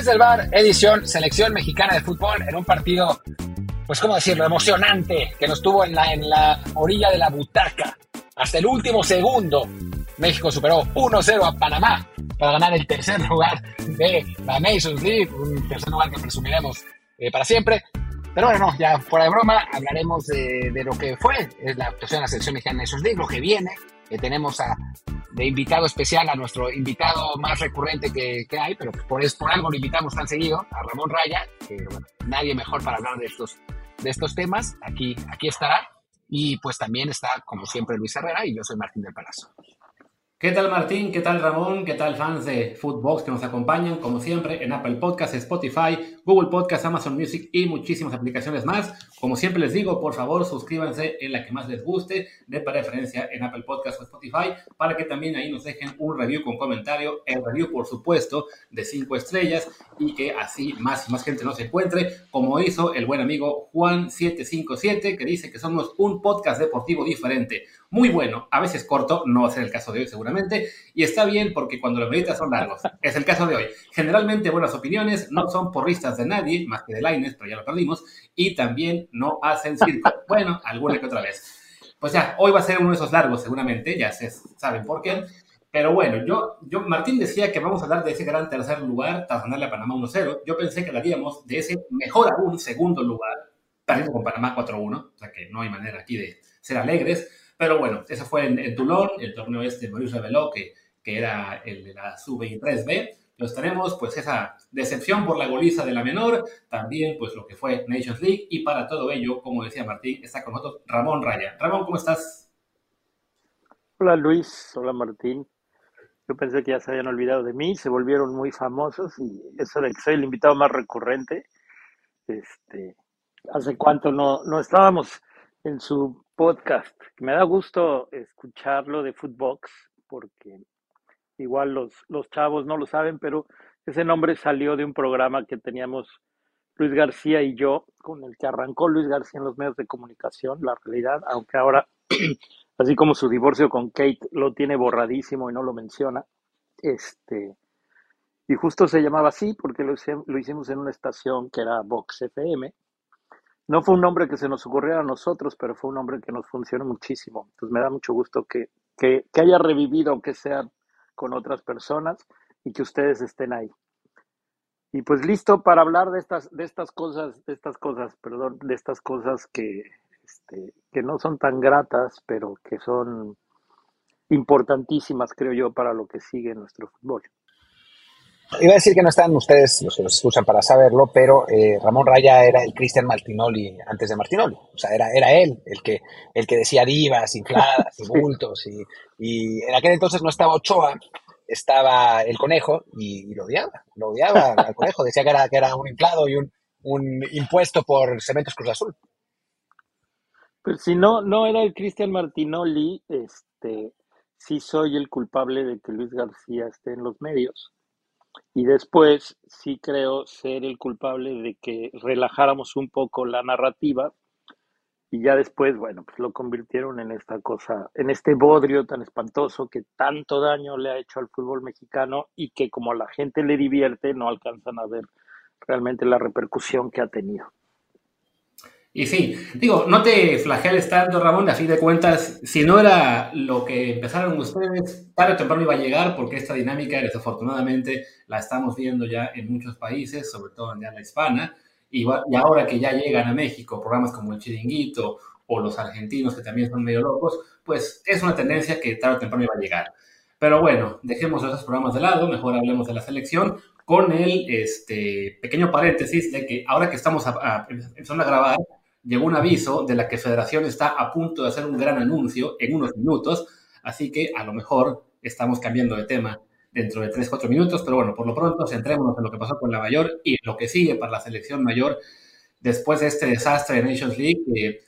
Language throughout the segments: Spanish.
Desde el bar, edición Selección Mexicana de Fútbol en un partido, pues cómo decirlo, emocionante, que nos tuvo en la, en la orilla de la butaca. Hasta el último segundo, México superó 1-0 a Panamá para ganar el tercer lugar de la Nations League, un tercer lugar que presumiremos eh, para siempre. Pero bueno, no, ya fuera de broma, hablaremos de, de lo que fue es la actuación de la selección mexicana de Nations League, lo que viene, que tenemos a, de invitado especial a nuestro invitado más recurrente que, que hay, pero por, es, por algo lo invitamos tan seguido, a Ramón Raya, que bueno, nadie mejor para hablar de estos, de estos temas, aquí, aquí estará. Y pues también está, como siempre, Luis Herrera y yo soy Martín del Palacio. ¿Qué tal Martín? ¿Qué tal Ramón? ¿Qué tal fans de Footbox que nos acompañan como siempre en Apple Podcasts, Spotify, Google Podcasts, Amazon Music y muchísimas aplicaciones más? Como siempre les digo, por favor suscríbanse en la que más les guste, de preferencia en Apple Podcasts o Spotify, para que también ahí nos dejen un review con comentario, el review por supuesto de 5 estrellas y que así más y más gente nos encuentre, como hizo el buen amigo Juan757 que dice que somos un podcast deportivo diferente muy bueno, a veces corto, no va a ser el caso de hoy seguramente, y está bien porque cuando los meditas son largos, es el caso de hoy. Generalmente buenas opiniones no son porristas de nadie, más que de Laines, pero ya lo perdimos, y también no hacen circo. Bueno, alguna que otra vez. Pues ya, hoy va a ser uno de esos largos seguramente, ya se saben por qué. Pero bueno, yo, yo, Martín decía que vamos a hablar de ese gran tercer lugar tras ganarle a Panamá 1-0. Yo pensé que hablaríamos de ese mejor aún segundo lugar, perdiendo con Panamá 4-1, o sea que no hay manera aquí de ser alegres. Pero bueno, eso fue en, en Toulon, el torneo este Maurice reveló que, que era el de la Sub-23B. Los tenemos pues esa decepción por la goliza de la menor, también pues lo que fue Nations League y para todo ello, como decía Martín, está con nosotros Ramón Raya. Ramón, ¿cómo estás? Hola Luis, hola Martín. Yo pensé que ya se habían olvidado de mí, se volvieron muy famosos y eso de que soy el invitado más recurrente, este, ¿hace cuánto no, no estábamos en su podcast. Me da gusto escucharlo de Footbox porque igual los, los chavos no lo saben, pero ese nombre salió de un programa que teníamos Luis García y yo, con el que arrancó Luis García en los medios de comunicación, la realidad, aunque ahora, así como su divorcio con Kate, lo tiene borradísimo y no lo menciona. Este, y justo se llamaba así porque lo, lo hicimos en una estación que era Vox FM, no fue un nombre que se nos ocurriera a nosotros, pero fue un nombre que nos funcionó muchísimo. Entonces me da mucho gusto que, que, haya revivido, que sea con otras personas y que ustedes estén ahí. Y pues listo para hablar de estas, de estas cosas, de estas cosas, perdón, de estas cosas que, este, que no son tan gratas, pero que son importantísimas, creo yo, para lo que sigue nuestro fútbol. Iba a decir que no están ustedes los que los escuchan para saberlo, pero eh, Ramón Raya era el Cristian Martinoli antes de Martinoli. O sea, era, era él el que, el que decía divas, infladas y bultos. Y, en aquel entonces no estaba Ochoa, estaba el conejo y, y lo odiaba. Lo odiaba al conejo. Decía que era, que era un inflado y un, un impuesto por Cementos Cruz Azul. Pues si no, no era el Cristian Martinoli, este, sí soy el culpable de que Luis García esté en los medios y después sí creo ser el culpable de que relajáramos un poco la narrativa y ya después, bueno, pues lo convirtieron en esta cosa, en este bodrio tan espantoso que tanto daño le ha hecho al fútbol mexicano y que como la gente le divierte no alcanzan a ver realmente la repercusión que ha tenido. Y sí, digo, no te flageles tanto, Ramón, a fin de cuentas, si no era lo que empezaron ustedes, tarde o temprano iba a llegar, porque esta dinámica, desafortunadamente, la estamos viendo ya en muchos países, sobre todo en la hispana, y, y ahora que ya llegan a México programas como el Chiringuito o los argentinos, que también son medio locos, pues es una tendencia que tarde o temprano iba a llegar. Pero bueno, dejemos esos programas de lado, mejor hablemos de la selección, con el este, pequeño paréntesis de que ahora que estamos a, a, a grabar, llegó un aviso de la que Federación está a punto de hacer un gran anuncio en unos minutos, así que a lo mejor estamos cambiando de tema dentro de 3-4 minutos, pero bueno, por lo pronto centrémonos en lo que pasó con la mayor y lo que sigue para la selección mayor después de este desastre de Nations League, que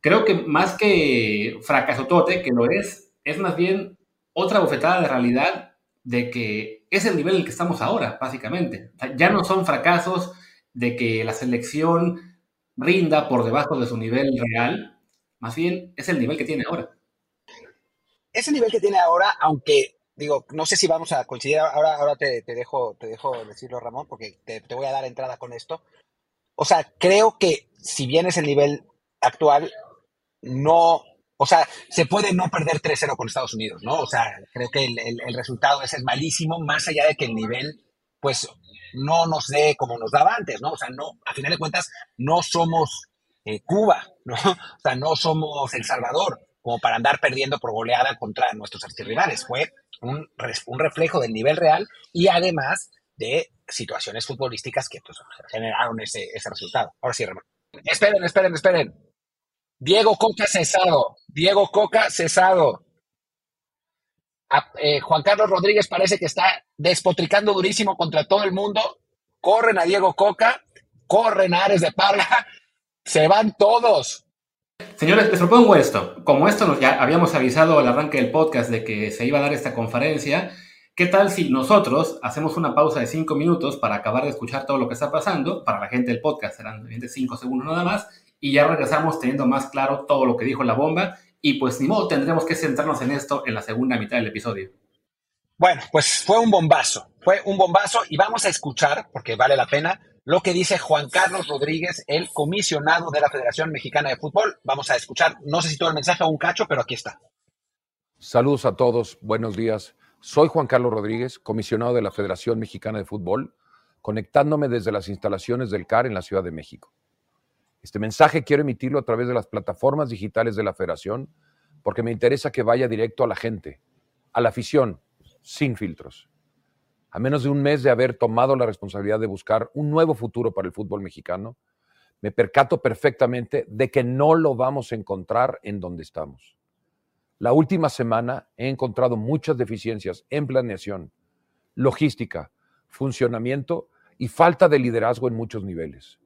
creo que más que fracasotote, que lo es, es más bien otra bofetada de realidad de que es el nivel en el que estamos ahora, básicamente. Ya no son fracasos de que la selección rinda por debajo de su nivel real, más bien es el nivel que tiene ahora. Es el nivel que tiene ahora, aunque digo, no sé si vamos a coincidir, ahora, ahora te, dejo, te dejo decirlo, Ramón, porque te, te voy a dar entrada con esto. O sea, creo que si bien es el nivel actual, no, o sea, se puede no perder 3-0 con Estados Unidos, ¿no? O sea, creo que el, el, resultado es malísimo, más allá de que el nivel, pues, no nos dé como nos daba antes, ¿no? O sea, no, a final de cuentas, no somos eh, Cuba, ¿no? O sea, no somos El Salvador, como para andar perdiendo por goleada contra nuestros archirrivales. Fue un, un reflejo del nivel real y además de situaciones futbolísticas que pues, generaron ese, ese resultado. Ahora sí, Ramón. Esperen, esperen, esperen. Diego Coca cesado. Diego Coca cesado. Eh, Juan Carlos Rodríguez parece que está despotricando durísimo contra todo el mundo. Corren a Diego Coca, corren a Ares de Parga, se van todos. Señores, les propongo esto. Como esto nos ya habíamos avisado al arranque del podcast de que se iba a dar esta conferencia, ¿qué tal si nosotros hacemos una pausa de cinco minutos para acabar de escuchar todo lo que está pasando? Para la gente del podcast serán de cinco segundos nada más y ya regresamos teniendo más claro todo lo que dijo la bomba y pues ni modo tendremos que centrarnos en esto en la segunda mitad del episodio. Bueno, pues fue un bombazo, fue un bombazo y vamos a escuchar, porque vale la pena, lo que dice Juan Carlos Rodríguez, el comisionado de la Federación Mexicana de Fútbol. Vamos a escuchar, no sé si todo el mensaje o un cacho, pero aquí está. Saludos a todos, buenos días. Soy Juan Carlos Rodríguez, comisionado de la Federación Mexicana de Fútbol, conectándome desde las instalaciones del CAR en la Ciudad de México. Este mensaje quiero emitirlo a través de las plataformas digitales de la federación porque me interesa que vaya directo a la gente, a la afición, sin filtros. A menos de un mes de haber tomado la responsabilidad de buscar un nuevo futuro para el fútbol mexicano, me percato perfectamente de que no lo vamos a encontrar en donde estamos. La última semana he encontrado muchas deficiencias en planeación, logística, funcionamiento y falta de liderazgo en muchos niveles.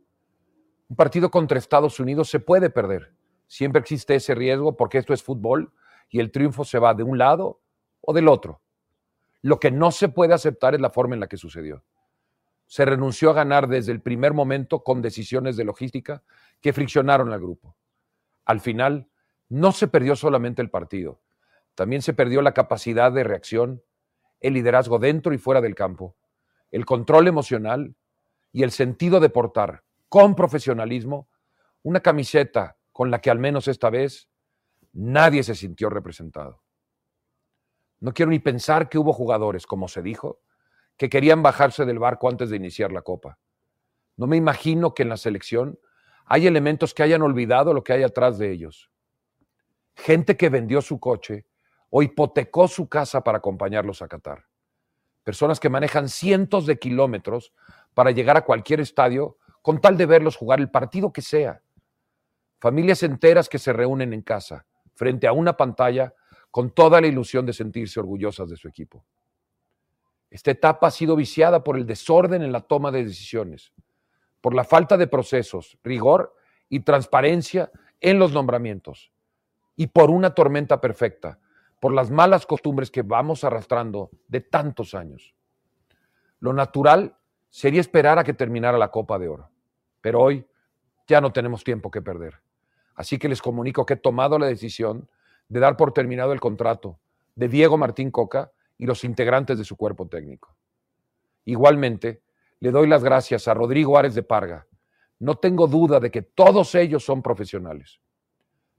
Un partido contra Estados Unidos se puede perder. Siempre existe ese riesgo porque esto es fútbol y el triunfo se va de un lado o del otro. Lo que no se puede aceptar es la forma en la que sucedió. Se renunció a ganar desde el primer momento con decisiones de logística que friccionaron al grupo. Al final, no se perdió solamente el partido, también se perdió la capacidad de reacción, el liderazgo dentro y fuera del campo, el control emocional y el sentido de portar con profesionalismo, una camiseta con la que al menos esta vez nadie se sintió representado. No quiero ni pensar que hubo jugadores, como se dijo, que querían bajarse del barco antes de iniciar la copa. No me imagino que en la selección hay elementos que hayan olvidado lo que hay atrás de ellos. Gente que vendió su coche o hipotecó su casa para acompañarlos a Qatar. Personas que manejan cientos de kilómetros para llegar a cualquier estadio con tal de verlos jugar el partido que sea. Familias enteras que se reúnen en casa, frente a una pantalla, con toda la ilusión de sentirse orgullosas de su equipo. Esta etapa ha sido viciada por el desorden en la toma de decisiones, por la falta de procesos, rigor y transparencia en los nombramientos, y por una tormenta perfecta, por las malas costumbres que vamos arrastrando de tantos años. Lo natural sería esperar a que terminara la Copa de Oro. Pero hoy ya no tenemos tiempo que perder. Así que les comunico que he tomado la decisión de dar por terminado el contrato de Diego Martín Coca y los integrantes de su cuerpo técnico. Igualmente, le doy las gracias a Rodrigo Ares de Parga. No tengo duda de que todos ellos son profesionales.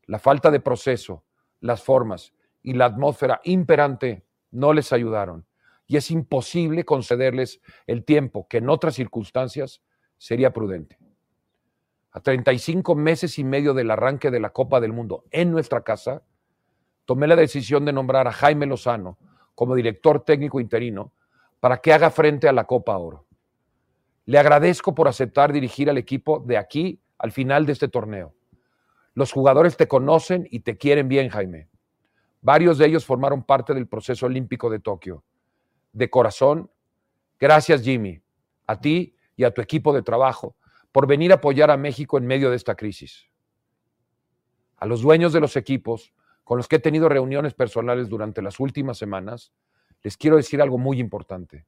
La falta de proceso, las formas y la atmósfera imperante no les ayudaron y es imposible concederles el tiempo que en otras circunstancias sería prudente a 35 meses y medio del arranque de la Copa del Mundo en nuestra casa, tomé la decisión de nombrar a Jaime Lozano como director técnico interino para que haga frente a la Copa Oro. Le agradezco por aceptar dirigir al equipo de aquí al final de este torneo. Los jugadores te conocen y te quieren bien, Jaime. Varios de ellos formaron parte del proceso olímpico de Tokio. De corazón, gracias Jimmy, a ti y a tu equipo de trabajo por venir a apoyar a México en medio de esta crisis. A los dueños de los equipos con los que he tenido reuniones personales durante las últimas semanas, les quiero decir algo muy importante.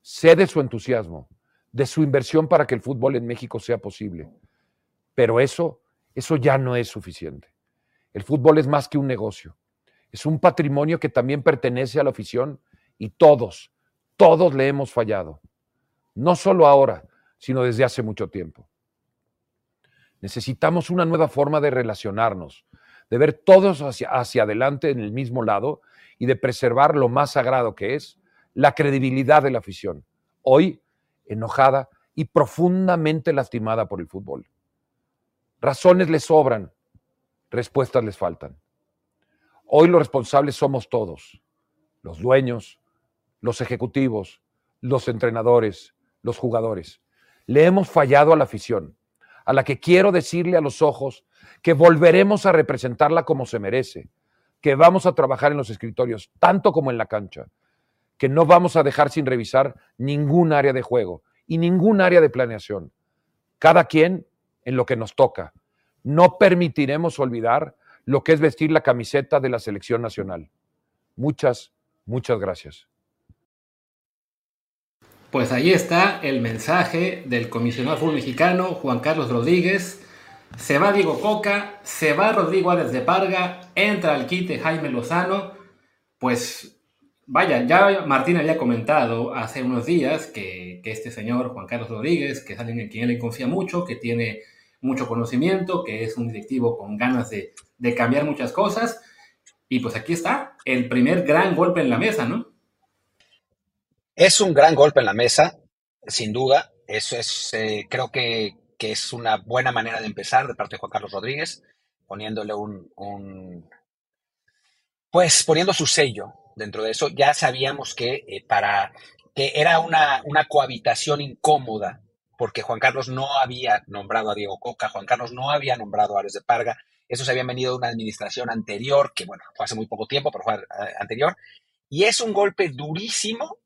Sé de su entusiasmo, de su inversión para que el fútbol en México sea posible, pero eso, eso ya no es suficiente. El fútbol es más que un negocio. Es un patrimonio que también pertenece a la afición y todos, todos le hemos fallado. No solo ahora, sino desde hace mucho tiempo. Necesitamos una nueva forma de relacionarnos, de ver todos hacia, hacia adelante en el mismo lado y de preservar lo más sagrado que es la credibilidad de la afición, hoy enojada y profundamente lastimada por el fútbol. Razones les sobran, respuestas les faltan. Hoy los responsables somos todos, los dueños, los ejecutivos, los entrenadores, los jugadores. Le hemos fallado a la afición, a la que quiero decirle a los ojos que volveremos a representarla como se merece, que vamos a trabajar en los escritorios, tanto como en la cancha, que no vamos a dejar sin revisar ningún área de juego y ningún área de planeación. Cada quien en lo que nos toca. No permitiremos olvidar lo que es vestir la camiseta de la selección nacional. Muchas, muchas gracias. Pues ahí está el mensaje del comisionado fútbol mexicano Juan Carlos Rodríguez. Se va Diego Coca, se va Rodrigo Álvarez de Parga, entra al quite Jaime Lozano. Pues vaya, ya Martín había comentado hace unos días que, este señor Juan Carlos Rodríguez, que es alguien en quien él confía mucho, que tiene mucho conocimiento, que es un directivo con ganas de, de cambiar muchas cosas. Y pues aquí está, el primer gran golpe en la mesa, ¿no? Es un gran golpe en la mesa, sin duda. Eso es, eh, creo que, que, es una buena manera de empezar de parte de Juan Carlos Rodríguez, poniéndole un, un pues poniendo su sello dentro de eso. Ya sabíamos que eh, para que era una, una cohabitación incómoda porque Juan Carlos no había nombrado a Diego Coca, Juan Carlos no había nombrado a Ares de Parga, esos habían venido de una administración anterior, que bueno, fue hace muy poco tiempo, pero fue eh, anterior, y es un golpe durísimo,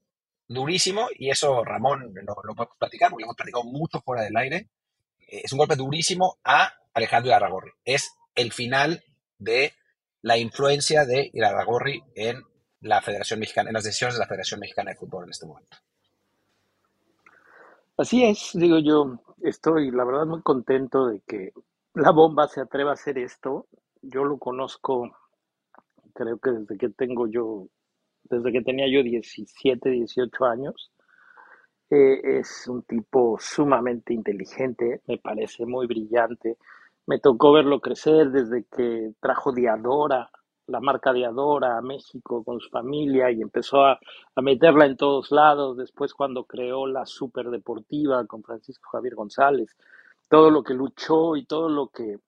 durísimo, y eso Ramón lo, lo podemos platicar, porque lo hemos platicado mucho fuera del aire, eh, es un golpe durísimo a Alejandro Irarragorri. Es el final de la influencia de Irarragorri en la Federación Mexicana, en las decisiones de la Federación Mexicana de Fútbol en este momento. Así es, digo yo, estoy la verdad muy contento de que la bomba se atreva a hacer esto. Yo lo conozco, creo que desde que tengo yo, desde que tenía yo 17, 18 años. Eh, es un tipo sumamente inteligente, me parece muy brillante. Me tocó verlo crecer desde que trajo Diadora la marca de Adora a México con su familia y empezó a, a, meterla en todos lados. Después cuando creó la Superdeportiva con Francisco Javier González, todo lo que luchó y todo lo que,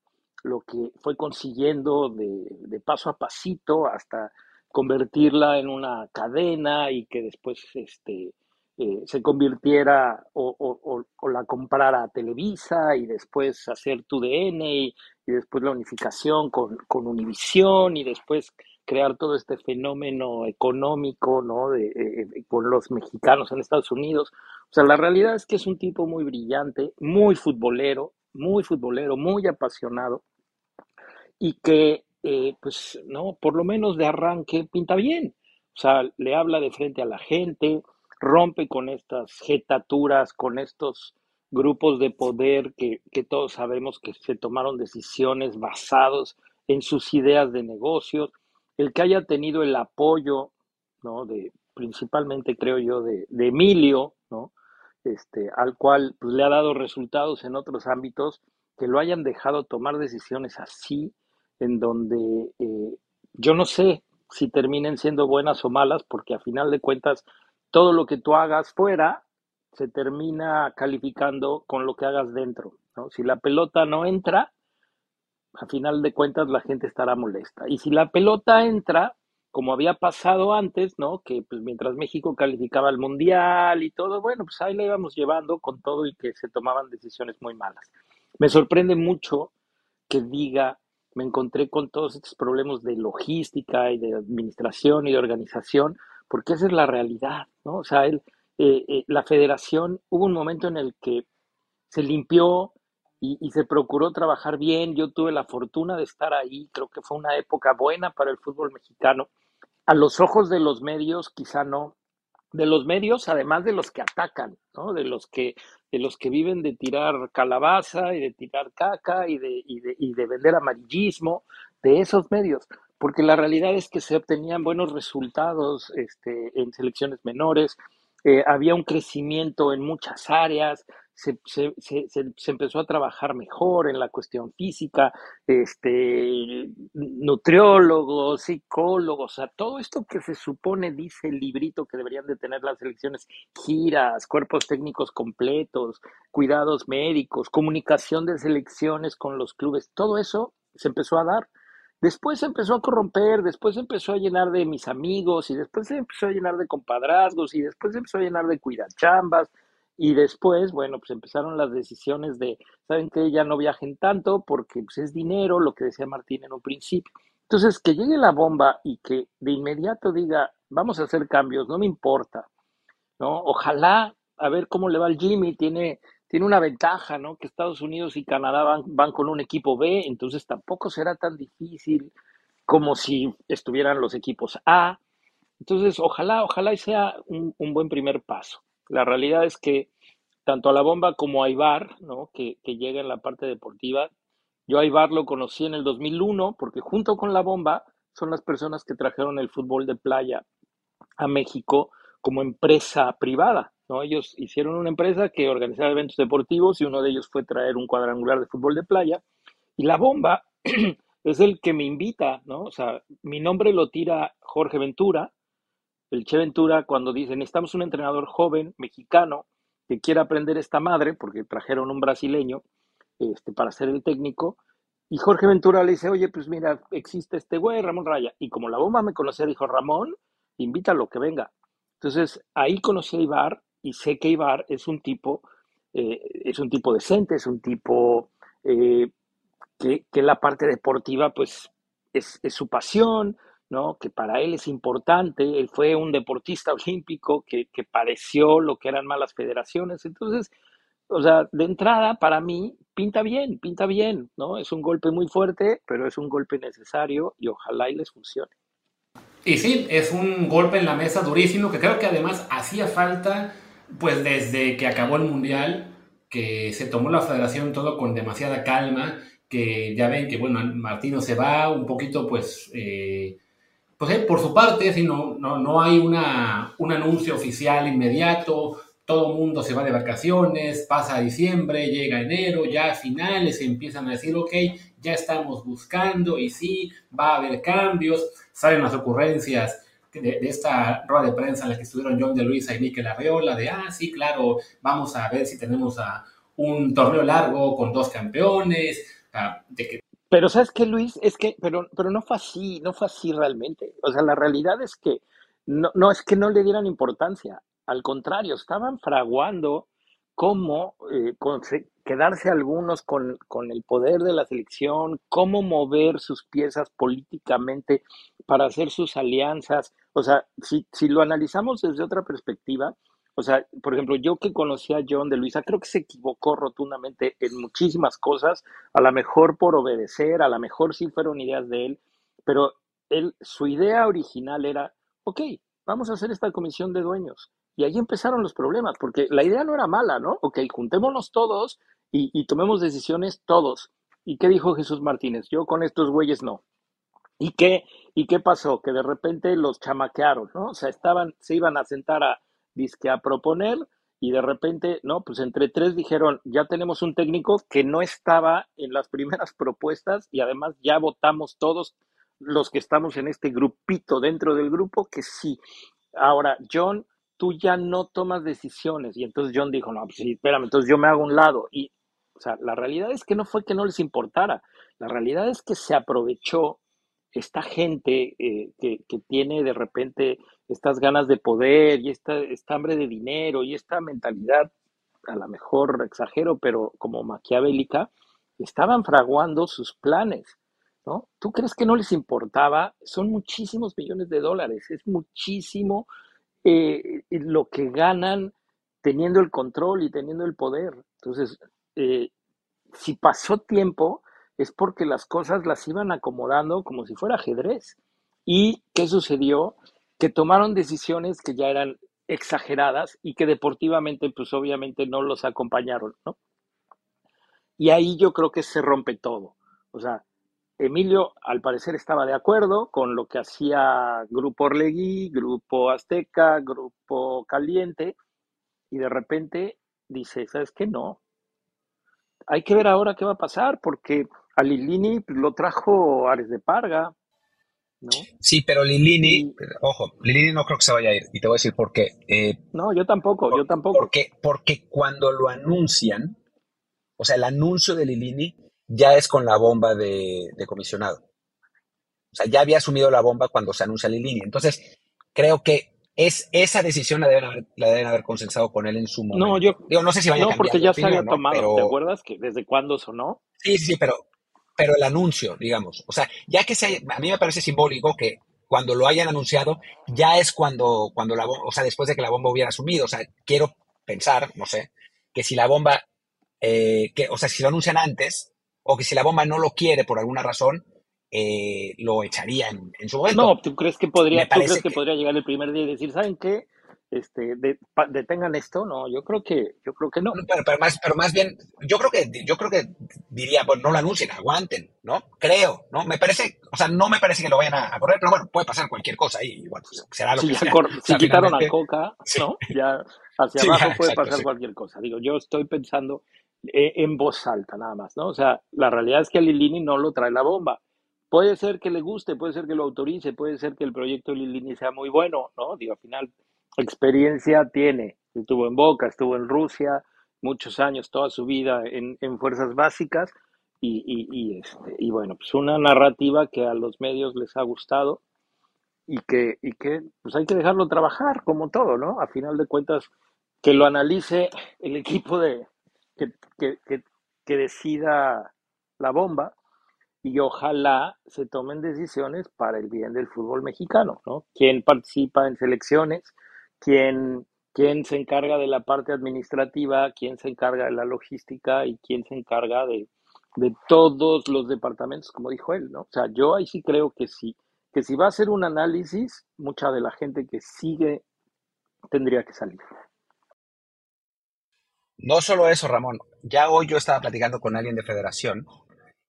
lo que fue consiguiendo de, de paso a pasito hasta convertirla en una cadena y que después este, eh, se convirtiera o, la comprara Televisa y después hacer tu DN y, después la unificación con, con Univisión y después crear todo este fenómeno económico ¿no? de, eh, con los mexicanos en Estados Unidos. O sea, la realidad es que es un tipo muy brillante, muy futbolero, muy futbolero, muy apasionado y que, eh, pues, no, por lo menos de arranque pinta bien. O sea, le habla de frente a la gente, rompe con estas jetaturas, con estos grupos de poder que, que, todos sabemos que se tomaron decisiones basados en sus ideas de negocios, el que haya tenido el apoyo, ¿no? De, principalmente creo yo, de, de Emilio, ¿no? Este, al cual pues, le ha dado resultados en otros ámbitos, que lo hayan dejado tomar decisiones así, en donde eh, yo no sé si terminen siendo buenas o malas, porque a final de cuentas todo lo que tú hagas fuera se termina calificando con lo que hagas dentro. ¿no? Si la pelota no entra, a final de cuentas la gente estará molesta. Y si la pelota entra, como había pasado antes, ¿no? Que pues mientras México calificaba al Mundial y todo, bueno, pues ahí la íbamos llevando con todo y que se tomaban decisiones muy malas. Me sorprende mucho que diga, me encontré con todos estos problemas de logística y de administración y de organización, porque esa es la realidad, ¿no? O sea, eh, eh, la federación, hubo un momento en el que se limpió y, y, se procuró trabajar bien. Yo tuve la fortuna de estar ahí, creo que fue una época buena para el fútbol mexicano. A los ojos de los medios, quizá no. De los medios, además de los que atacan, ¿no? De los que, de los que viven de tirar calabaza y de tirar caca y de, y de, y de vender amarillismo, de esos medios porque la realidad es que se obtenían buenos resultados este, en selecciones menores, eh, había un crecimiento en muchas áreas, se, se, se, se, empezó a trabajar mejor en la cuestión física, este, nutriólogos, psicólogos, o sea, todo esto que se supone, dice el librito que deberían de tener las selecciones, giras, cuerpos técnicos completos, cuidados médicos, comunicación de selecciones con los clubes, todo eso se empezó a dar. Después se empezó a corromper, después se empezó a llenar de mis amigos, y después se empezó a llenar de compadrazgos, y después se empezó a llenar de cuidachambas, y después, bueno, pues empezaron las decisiones de, ¿saben qué? Ya no viajen tanto porque pues, es dinero, lo que decía Martín en un principio. Entonces, que llegue la bomba y que de inmediato diga, vamos a hacer cambios, no me importa, ¿no? Ojalá, a ver cómo le va al Jimmy, tiene, tiene una ventaja, ¿no? Que Estados Unidos y Canadá van, van con un equipo B, entonces tampoco será tan difícil como si estuvieran los equipos A. Entonces, ojalá, ojalá sea un, un buen primer paso. La realidad es que tanto a la bomba como a Ibar, ¿no? que, llega en la parte deportiva, yo a Ibar lo conocí en el 2001 porque junto con la bomba son las personas que trajeron el fútbol de playa a México como empresa privada. ¿no? Ellos hicieron una empresa que organizaba eventos deportivos y uno de ellos fue traer un cuadrangular de fútbol de playa. Y la bomba es el que me invita, ¿no? O sea, mi nombre lo tira Jorge Ventura, el Che Ventura cuando dice, necesitamos un entrenador joven, mexicano, que quiera aprender esta madre, porque trajeron un brasileño este, para ser el técnico, y Jorge Ventura le dice, oye, pues mira, existe este güey, Ramón Raya, y como la bomba me conocía, dijo, Ramón, invítalo, que venga. Entonces, ahí conocí a Ibar, y sé que Ibar es un tipo, eh, es un tipo decente, es un tipo eh, que, que la parte deportiva, pues, es, es su pasión, ¿no? que para él es importante, él fue un deportista olímpico que, que, pareció lo que eran malas federaciones, entonces, o sea, de entrada, para mí, pinta bien, pinta bien, ¿no? Es un golpe muy fuerte, pero es un golpe necesario y ojalá y les funcione. Y sí, es un golpe en la mesa durísimo que creo que además hacía falta, pues desde que acabó el Mundial, que se tomó la federación todo con demasiada calma, que ya ven que, bueno, Martino se va un poquito, pues... Eh, pues eh, por su parte, si no, no, no hay una, un anuncio oficial inmediato, todo el mundo se va de vacaciones, pasa diciembre, llega enero, ya a finales empiezan a decir, ok, ya estamos buscando y sí, va a haber cambios, salen las ocurrencias de, esta rueda de prensa en la que estuvieron John de Luisa y Miquel Arreola, de, ah, sí, claro, vamos a ver si tenemos a un torneo largo con dos campeones, de que pero ¿sabes qué, Luis? Es que, pero, pero no fue así, no fue así realmente. O sea, la realidad es que no, no es que no le dieran importancia. Al contrario, estaban fraguando cómo eh, quedarse algunos con, con, el poder de la selección, cómo mover sus piezas políticamente para hacer sus alianzas. O sea, si, si lo analizamos desde otra perspectiva, o sea, por ejemplo, yo que conocí a John de Luisa, creo que se equivocó rotundamente en muchísimas cosas, a lo mejor por obedecer, a lo mejor sí fueron ideas de él, pero él, su idea original era, ok, vamos a hacer esta comisión de dueños. Y ahí empezaron los problemas, porque la idea no era mala, ¿no? Ok, juntémonos todos y, tomemos decisiones todos. ¿Y qué dijo Jesús Martínez? Yo con estos güeyes no. ¿Y qué, ¿Y qué pasó? Que de repente los chamaquearon, ¿no? O sea, estaban, se iban a sentar a, disque a proponer y de repente, no, pues entre tres dijeron, ya tenemos un técnico que no estaba en las primeras propuestas y además ya votamos todos los que estamos en este grupito dentro del grupo que sí. Ahora, John, tú ya no tomas decisiones. Y entonces John dijo, no, pues espérame, entonces yo me hago un lado. Y, o sea, la realidad es que no fue que no les importara. La realidad es que se aprovechó esta gente eh, que, que, tiene de repente estas ganas de poder y esta, hambre de dinero y esta mentalidad, a lo mejor exagero, pero como maquiavélica, estaban fraguando sus planes. ¿no? ¿Tú crees que no les importaba? Son muchísimos millones de dólares, es muchísimo eh, lo que ganan teniendo el control y teniendo el poder. Entonces, eh, si pasó tiempo, es porque las cosas las iban acomodando como si fuera ajedrez. ¿Y qué sucedió? Que tomaron decisiones que ya eran exageradas y que deportivamente, pues obviamente no los acompañaron, ¿no? Y ahí yo creo que se rompe todo. O sea, Emilio al parecer estaba de acuerdo con lo que hacía Grupo Orlegui, Grupo Azteca, Grupo Caliente, y de repente dice, ¿sabes qué? No. Hay que ver ahora qué va a pasar, porque a Lilini lo trajo Ares de Parga, ¿no? Sí, pero Lilini, ojo, Lilini no creo que se vaya a ir, y te voy a decir por qué. Eh, no, yo tampoco, yo tampoco. Porque, porque cuando lo anuncian, o sea, el anuncio de Lilini ya es con la bomba de, comisionado. O sea, ya había asumido la bomba cuando se anuncia Lilini. Entonces, creo que es, esa decisión la deben, haber, la deben haber consensado con él en su momento. No, yo Digo, no sé si vaya no, a porque ya se había tomado. ¿Te acuerdas que desde cuándo sonó? Sí, sí, pero, pero el anuncio, digamos. O sea, ya que se, a mí me parece simbólico que cuando lo hayan anunciado, ya es cuando, cuando la bomba, o sea, después de que la bomba hubiera asumido. O sea, quiero pensar, no sé, que si la bomba, eh, que, o sea, si lo anuncian antes, o que si la bomba no lo quiere por alguna razón, eh, lo echaría en, su momento. No, ¿tú crees que podría, ¿tú crees que, podría llegar el primer día y decir, ¿saben qué? Este, detengan esto, no, yo creo que, yo creo que no. Pero, pero, más, pero más bien, yo creo que, yo creo que diría, pues no lo anuncien, aguanten, ¿no? Creo, ¿no? Me parece, o sea, no me parece que lo vayan a, correr, pero bueno, puede pasar cualquier cosa igual, pues, será lo si que sea. Si quitaron a Coca, ¿no? Ya hacia abajo puede pasar cualquier cosa. Digo, yo estoy pensando eh, en voz alta nada más, ¿no? O sea, la realidad es que a Lilini no lo trae la bomba. Puede ser que le guste, puede ser que lo autorice, puede ser que el proyecto de Lilini sea muy bueno, ¿no? Digo, al final, experiencia tiene. Estuvo en Boca, estuvo en Rusia, muchos años, toda su vida en, fuerzas básicas. Y, y, y, este, y bueno, pues una narrativa que a los medios les ha gustado y que, y que pues hay que dejarlo trabajar como todo, ¿no? A final de cuentas, que lo analice el equipo de, que, decida la bomba y ojalá se tomen decisiones para el bien del fútbol mexicano, ¿no? ¿Quién participa en selecciones? ¿Quién, quién se encarga de la parte administrativa? ¿Quién se encarga de la logística? ¿Y quién se encarga de, de todos los departamentos, como dijo él, ¿no? O sea, yo ahí sí creo que sí, que si va a ser un análisis, mucha de la gente que sigue tendría que salir. No solo eso, Ramón. Ya hoy yo estaba platicando con alguien de federación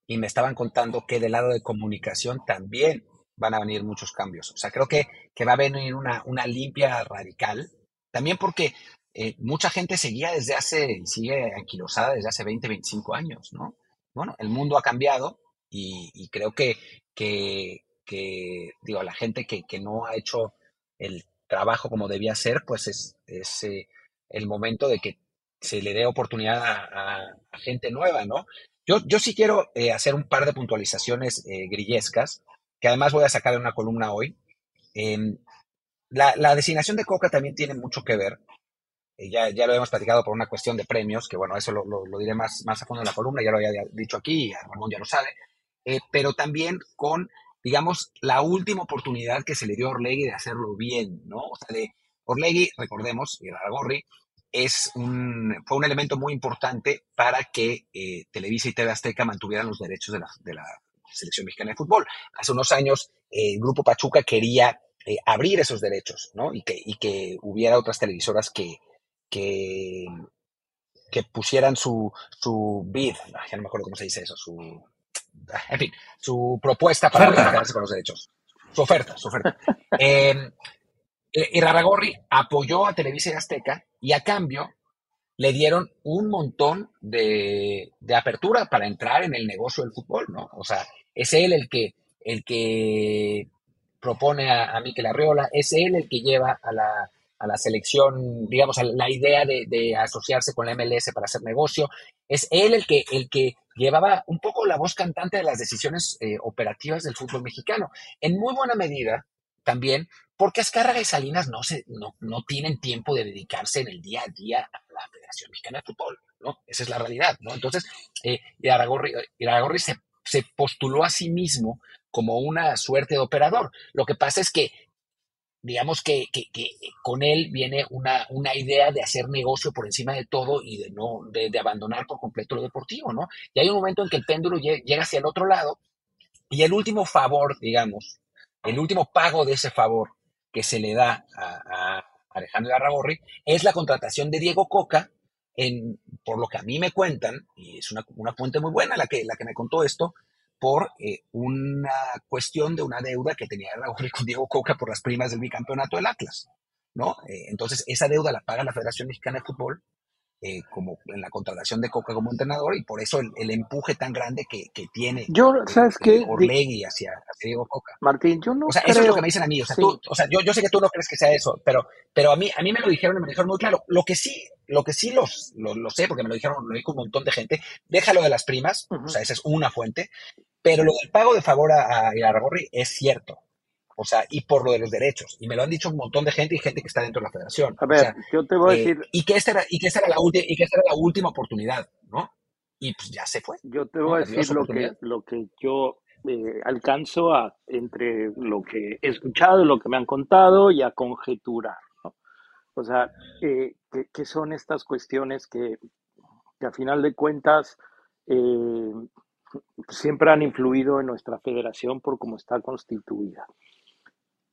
y me estaban contando que del lado de comunicación también van a venir muchos cambios. O sea, creo que, que va a venir una, una limpia radical. También porque eh, mucha gente seguía desde hace, sigue anquilosada desde hace 20, 25 años, ¿no? Bueno, el mundo ha cambiado y, creo que, que, digo, la gente que, que, no ha hecho el trabajo como debía ser, pues es, es eh, el momento de que se le dé oportunidad a, gente nueva, ¿no? Yo, yo sí quiero eh, hacer un par de puntualizaciones grillescas, que además voy a sacar en una columna hoy. Em, la, designación de Coca también tiene mucho que ver, eh, ya, ya lo hemos platicado por una cuestión de premios, que bueno, eso lo, diré más, más a fondo en la columna, ya lo había dicho aquí, Ramón ya lo sabe, pero también con, digamos, la última oportunidad que se le dio a Orlegui de hacerlo bien, ¿no? O sea, de Orlegui, recordemos, y Raragorri, es un, fue un elemento muy importante para que eh, Televisa y TV Azteca mantuvieran los derechos de la, selección mexicana de fútbol. Hace unos años eh, el Grupo Pachuca quería eh, abrir esos derechos, ¿no? Y que, y que hubiera otras televisoras que, que, que pusieran su, su bid, ya no me acuerdo cómo se dice eso, su, en fin, su propuesta para quedarse con los derechos. Su oferta, su oferta. y Raragorri apoyó a Televisa y Azteca y a cambio le dieron un montón de, apertura para entrar en el negocio del fútbol, ¿no? O sea, es él el que, el que propone a, a Miquel Arriola, es él el que lleva a la, a la selección, digamos, a la idea de, asociarse con la MLS para hacer negocio. Es él el que, el que llevaba un poco la voz cantante de las decisiones eh, operativas del fútbol mexicano. En muy buena medida, también porque Azcárraga y Salinas no, se, no, no tienen tiempo de dedicarse en el día a día a la Federación Mexicana de Fútbol, ¿no? Esa es la realidad, ¿no? Entonces, eh, Iraragorri, se, se postuló a sí mismo como una suerte de operador. Lo que pasa es que digamos que, que, con él viene una, una, idea de hacer negocio por encima de todo y de no de, de, abandonar por completo lo deportivo, ¿no? Y hay un momento en que el péndulo llega hacia el otro lado y el último favor, digamos, el último pago de ese favor que se le da a, Alejandro Arragorri es la contratación de Diego Coca, en, por lo que a mí me cuentan, y es una, fuente muy buena la que, la que me contó esto, por eh, una cuestión de una deuda que tenía Raúl con Diego Coca por las primas del bicampeonato del Atlas, ¿no? Eh, entonces, esa deuda la paga la Federación Mexicana de Fútbol eh, como en la contratación de Coca como entrenador y por eso el, empuje tan grande que, que tiene yo, ¿sabes qué? Orlegui hacia, hacia, Diego Coca. Martín, yo no O sea, eso es lo que me dicen a mí. O sea, tú, o sea yo, yo sé que tú no crees que sea eso, pero, pero a, mí, a mí me lo dijeron y me lo dijeron muy claro. Lo que sí, lo que sí los, lo, sé, porque me lo dijeron, lo dijo un montón de gente, déjalo de las primas, o sea, esa es una fuente, pero lo del pago de favor a, a es cierto. O sea, y por lo de los derechos. Y me lo han dicho un montón de gente y gente que está dentro de la federación. A ver, yo te voy a eh, decir. Y que, esta era, y, que esta era la y que esta era la última oportunidad, ¿no? Y pues ya se fue. Yo te voy a decir lo que, lo que yo eh, alcanzo a, entre lo que he escuchado, lo que me han contado y a conjeturar, ¿no? O sea, eh, ¿qué, son estas cuestiones que, que a final de cuentas siempre han influido en nuestra federación por cómo está constituida?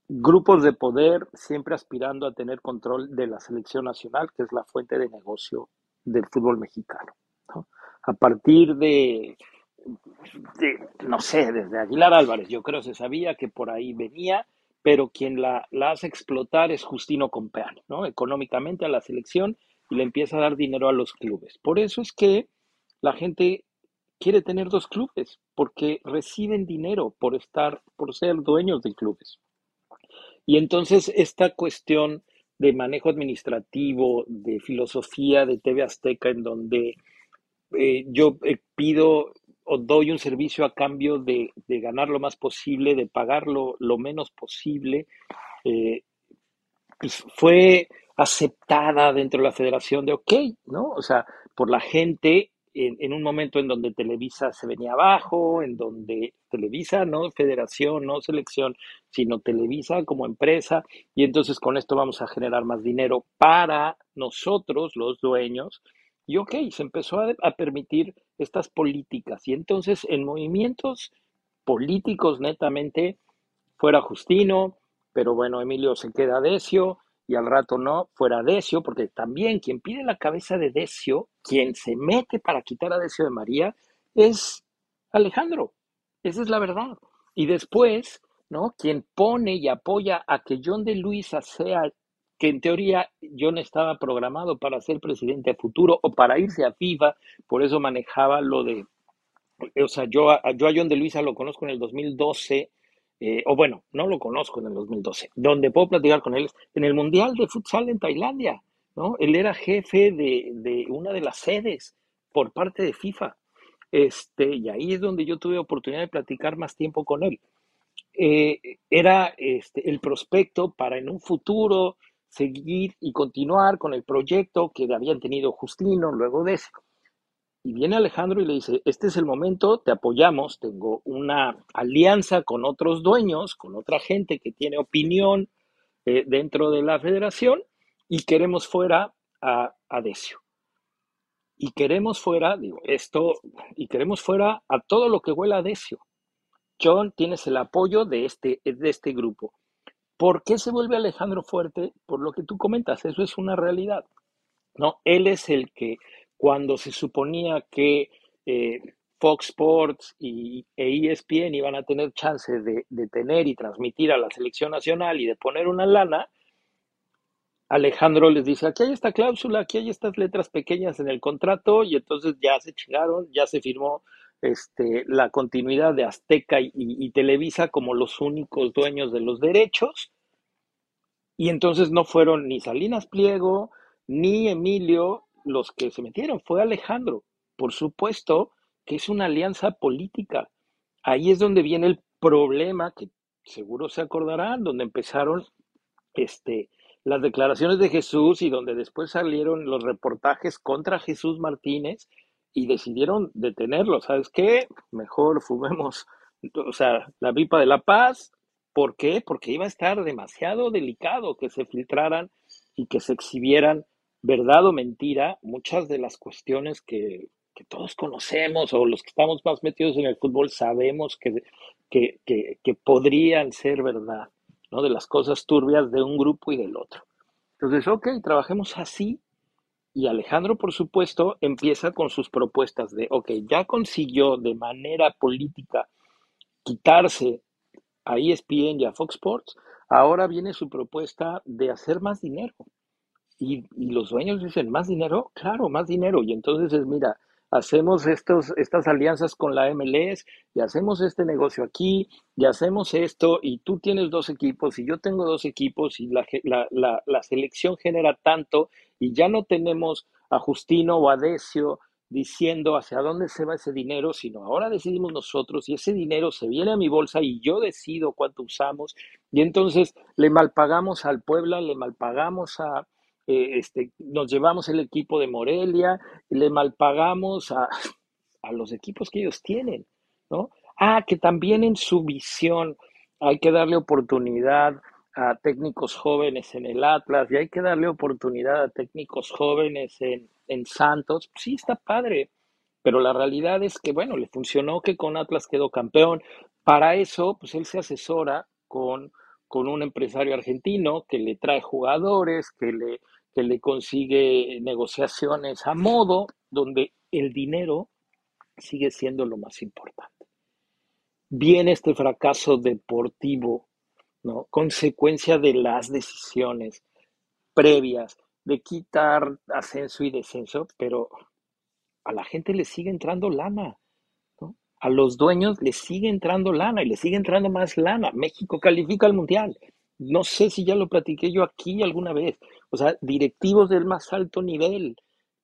Grupos de poder siempre aspirando a tener control de la selección nacional, que es la fuente de negocio del fútbol mexicano. A partir de, no sé, desde Aguilar Álvarez, yo creo que se sabía que por ahí venía, pero quien la, la hace explotar es Justino Compeán, ¿no? económicamente a la selección y le empieza a dar dinero a los clubes. Por eso es que la gente quiere tener dos clubes, porque reciben dinero por estar, por ser dueños de clubes. Y entonces esta cuestión de manejo administrativo, de filosofía de TV Azteca, en donde eh, yo eh, pido o doy un servicio a cambio de, ganar lo más posible, de pagarlo lo menos posible, eh, pues fue aceptada dentro de la federación de ok, ¿no? O sea, por la gente en, un momento en donde Televisa se venía abajo, en donde Televisa, no federación, no selección, sino Televisa como empresa, y entonces con esto vamos a generar más dinero para nosotros, los dueños, y ok, se empezó a, a permitir estas políticas, y entonces en movimientos políticos netamente, fuera Justino, pero bueno, Emilio se queda Decio, y al rato no, fuera Decio, porque también quien pide la cabeza de Decio, quien se mete para quitar a Decio de María, es Alejandro. Esa es la verdad. Y después, ¿no? Quien pone y apoya a que John de Luisa sea, que en teoría John estaba programado para ser presidente a futuro o para irse a FIFA, por eso manejaba lo de, o sea, yo, yo a John de Luisa lo conozco en el 2012 eh, o bueno, no lo conozco en el 2012, donde puedo platicar con él, en el Mundial de Futsal en Tailandia, ¿no? Él era jefe de, una de las sedes por parte de FIFA. Este, y ahí es donde yo tuve oportunidad de platicar más tiempo con él. Eh, era este, el prospecto para en un futuro seguir y continuar con el proyecto que habían tenido Justino luego de eso. Y viene Alejandro y le dice, este es el momento, te apoyamos, tengo una alianza con otros dueños, con otra gente que tiene opinión eh, dentro de la federación y queremos fuera a, a Decio. Y queremos fuera, digo, esto, y queremos fuera a todo lo que huela a Decio. John, tienes el apoyo de este, de este grupo. ¿Por qué se vuelve Alejandro fuerte? Por lo que tú comentas, eso es una realidad. ¿no? Él es el que cuando se suponía que eh, Fox Sports y, e ESPN iban a tener chance de, tener y transmitir a la selección nacional y de poner una lana, Alejandro les dice, aquí hay esta cláusula, aquí hay estas letras pequeñas en el contrato y entonces ya se chingaron, ya se firmó este, la continuidad de Azteca y, Televisa como los únicos dueños de los derechos. Y entonces no fueron ni Salinas Pliego, ni Emilio, los que se metieron, fue Alejandro. Por supuesto que es una alianza política. Ahí es donde viene el problema, que seguro se acordarán, donde empezaron este, las declaraciones de Jesús y donde después salieron los reportajes contra Jesús Martínez y decidieron detenerlo. ¿Sabes qué? Mejor fumemos, o sea, la pipa de la paz. ¿Por qué? Porque iba a estar demasiado delicado que se filtraran y que se exhibieran verdad o mentira, muchas de las cuestiones que, todos conocemos o los que estamos más metidos en el fútbol sabemos que, que, podrían ser verdad, ¿no? De las cosas turbias de un grupo y del otro. Entonces, ok, trabajemos así. Y Alejandro, por supuesto, empieza con sus propuestas de, ok, ya consiguió de manera política quitarse a ESPN y a Fox Sports, ahora viene su propuesta de hacer más dinero. Y, y los dueños dicen, ¿más dinero? Claro, más dinero. Y entonces es, mira, hacemos estos, estas alianzas con la MLS y hacemos este negocio aquí y hacemos esto y tú tienes dos equipos y yo tengo dos equipos y la, la, la, selección genera tanto y ya no tenemos a Justino o a Decio diciendo hacia dónde se va ese dinero, sino ahora decidimos nosotros y ese dinero se viene a mi bolsa y yo decido cuánto usamos y entonces le malpagamos al Puebla, le malpagamos a, eh, este, nos llevamos el equipo de Morelia, le malpagamos a, a los equipos que ellos tienen, ¿no? Ah, que también en su visión hay que darle oportunidad a técnicos jóvenes en el Atlas y hay que darle oportunidad a técnicos jóvenes en, en Santos. Sí, está padre, pero la realidad es que, bueno, le funcionó que con Atlas quedó campeón. Para eso, pues él se asesora con, con un empresario argentino que le trae jugadores, que le, que le consigue negociaciones a modo, donde el dinero sigue siendo lo más importante. Viene este fracaso deportivo, ¿no? Consecuencia de las decisiones previas de quitar ascenso y descenso, pero a la gente le sigue entrando lana, ¿no? A los dueños le sigue entrando lana y le sigue entrando más lana. México califica al mundial. No sé si ya lo platiqué yo aquí alguna vez. O sea, directivos del más alto nivel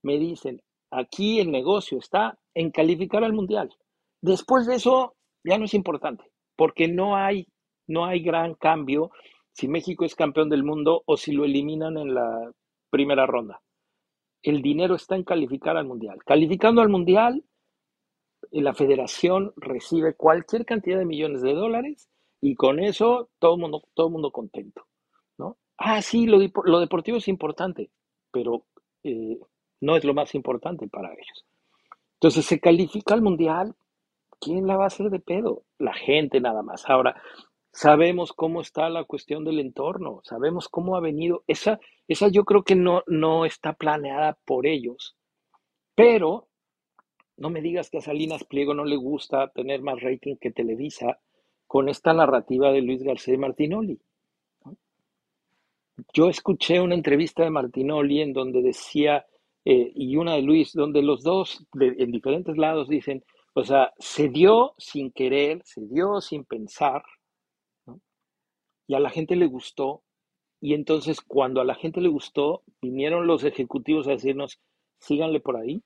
me dicen, aquí el negocio está en calificar al mundial. Después de eso ya no es importante, porque no hay, no hay gran cambio si México es campeón del mundo o si lo eliminan en la primera ronda. El dinero está en calificar al mundial. Calificando al mundial, la federación recibe cualquier cantidad de millones de dólares y con eso todo el mundo, todo mundo contento, ¿no? Ah, sí, lo, lo deportivo es importante, pero eh, no es lo más importante para ellos. Entonces se califica al mundial, ¿quién la va a hacer de pedo? La gente nada más. Ahora, sabemos cómo está la cuestión del entorno, sabemos cómo ha venido. Esa, esa yo creo que no, no está planeada por ellos, pero no me digas que a Salinas Pliego no le gusta tener más rating que Televisa con esta narrativa de Luis García Martinoli. Yo escuché una entrevista de Martinoli en donde decía, eh, y una de Luis, donde los dos en diferentes lados dicen, o sea, se dio sin querer, se dio sin pensar, y a la gente le gustó, y entonces cuando a la gente le gustó, vinieron los ejecutivos a decirnos, síganle por ahí,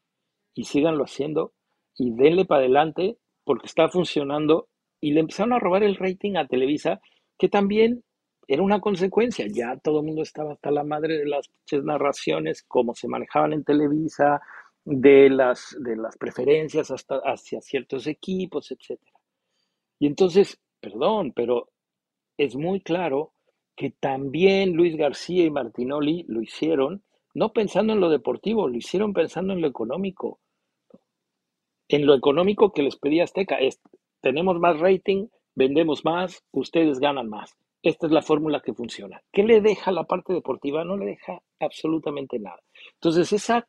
y síganlo haciendo, y denle para adelante, porque está funcionando y le empezaron a robar el rating a Televisa, que también era una consecuencia. Ya todo el mundo estaba hasta la madre de las narraciones, cómo se manejaban en Televisa, de las, de las preferencias hasta hacia ciertos equipos, etc. Y entonces, perdón, pero es muy claro que también Luis García y Martinoli lo hicieron, no pensando en lo deportivo, lo hicieron pensando en lo económico. En lo económico que les pedía Azteca, tenemos más rating, vendemos más, ustedes ganan más. Esta es la fórmula que funciona. ¿Qué le deja la parte deportiva? No le deja absolutamente nada. Entonces, esa